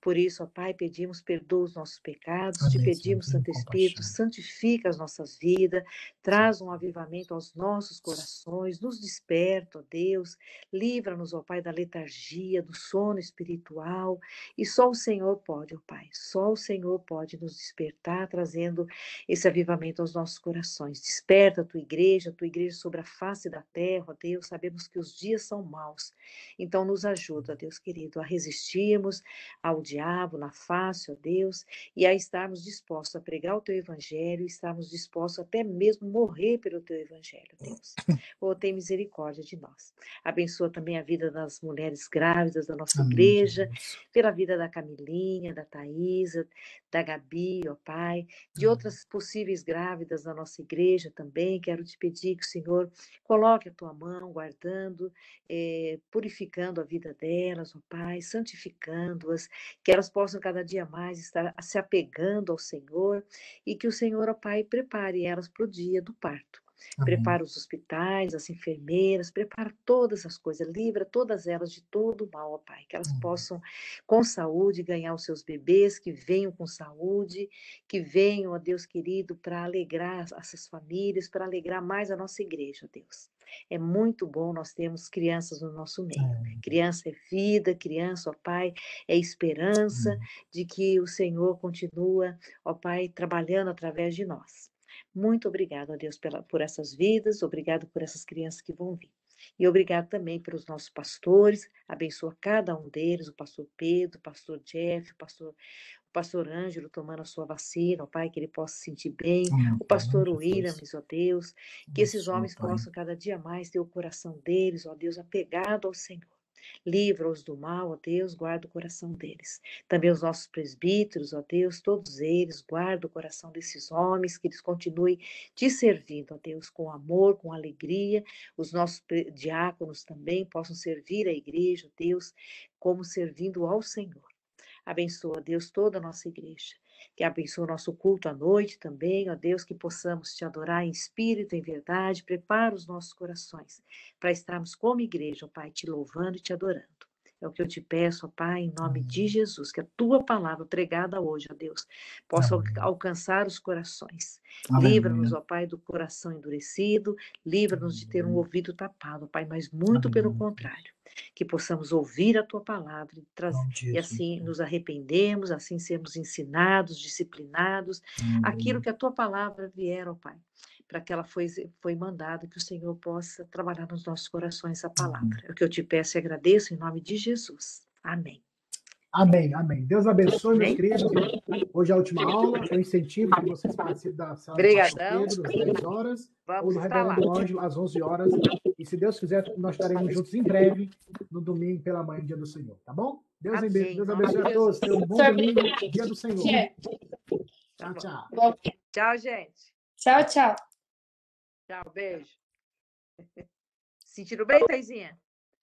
Por isso, ó Pai, pedimos perdoa os nossos pecados, Amém, te pedimos, Santo Espírito, santifica as nossas vidas, traz um avivamento aos nossos corações, nos desperta, ó Deus, livra-nos, ó Pai, da letargia, do sono espiritual, e só o Senhor pode, ó Pai, só o Senhor pode nos despertar, trazendo esse avivamento aos nossos corações. Desperta a tua igreja, a tua igreja sobre a face da terra, ó Deus, sabemos que os dias são maus, então nos ajuda, Deus querido, a resistirmos ao diabo na face, ó Deus, e a estarmos dispostos a pregar o teu evangelho, estarmos dispostos até mesmo morrer pelo teu evangelho, Deus. Oh, tem misericórdia de nós. Abençoa também a vida das mulheres grávidas da nossa Amém, igreja, Jesus. pela vida da Camilinha, da Thaisa, da Gabi, ó Pai, de outras possíveis grávidas da nossa igreja também. Quero te pedir que o Senhor coloque a tua mão, guardando, eh, purificando a vida delas, ó Pai, santificando-as, que elas possam cada dia mais estar se apegando ao Senhor e que o Senhor, ó Pai, prepare elas para o dia do parto. Amém. Prepara os hospitais, as enfermeiras, prepara todas as coisas, livra todas elas de todo o mal, ó Pai, que elas Amém. possam, com saúde, ganhar os seus bebês, que venham com saúde, que venham, ó Deus querido, para alegrar essas famílias, para alegrar mais a nossa igreja, ó Deus. É muito bom nós termos crianças no nosso meio. É. Criança é vida, criança, ó Pai, é esperança de que o Senhor continua, ó Pai, trabalhando através de nós. Muito obrigado, a Deus, pela, por essas vidas, obrigado por essas crianças que vão vir. E obrigado também pelos nossos pastores, abençoa cada um deles, o pastor Pedro, o pastor Jeff, o pastor, o pastor Ângelo tomando a sua vacina, ó Pai, que ele possa se sentir bem, o pastor Williams, ó Deus, que esses homens possam cada dia mais ter o coração deles, ó Deus, apegado ao Senhor. Livra-os do mal, ó Deus, guarda o coração deles. Também os nossos presbíteros, ó Deus, todos eles, guarda o coração desses homens, que eles continuem te servindo, ó Deus, com amor, com alegria. Os nossos diáconos também possam servir a igreja, ó Deus, como servindo ao Senhor. Abençoa, Deus, toda a nossa igreja que abençoe o nosso culto à noite também, ó Deus, que possamos te adorar em espírito, em verdade, prepara os nossos corações para estarmos como igreja, ó Pai, te louvando e te adorando. É o que eu te peço, ó Pai, em nome de Jesus, que a tua palavra pregada hoje, ó Deus, possa Amém. alcançar os corações. Livra-nos, ó Pai, do coração endurecido, livra-nos de ter um ouvido tapado, ó Pai, mas muito Amém. pelo contrário. Que possamos ouvir a tua palavra e, trazer, e assim nos arrependemos, assim sermos ensinados, disciplinados, uhum. aquilo que a tua palavra vier, ó Pai, para que ela foi, foi mandada, que o Senhor possa trabalhar nos nossos corações a palavra. É o que eu te peço e agradeço em nome de Jesus. Amém. Amém, amém. Deus abençoe, meus queridos. Hoje é a última aula. Eu incentivo que vocês participem da sala Obrigadão. Pedro, às 10 horas, Vamos ou do Reverendo Ângelo, às 11 horas. E se Deus quiser, nós estaremos juntos em breve, no domingo pela manhã, dia do Senhor. Tá bom? Deus, amém. Deus abençoe a todos. Tenham um bom domingo, dia do Senhor. Tchau, tchau. Tchau, gente. Tchau, tchau. Tchau, beijo. Sentindo bem, Taizinha?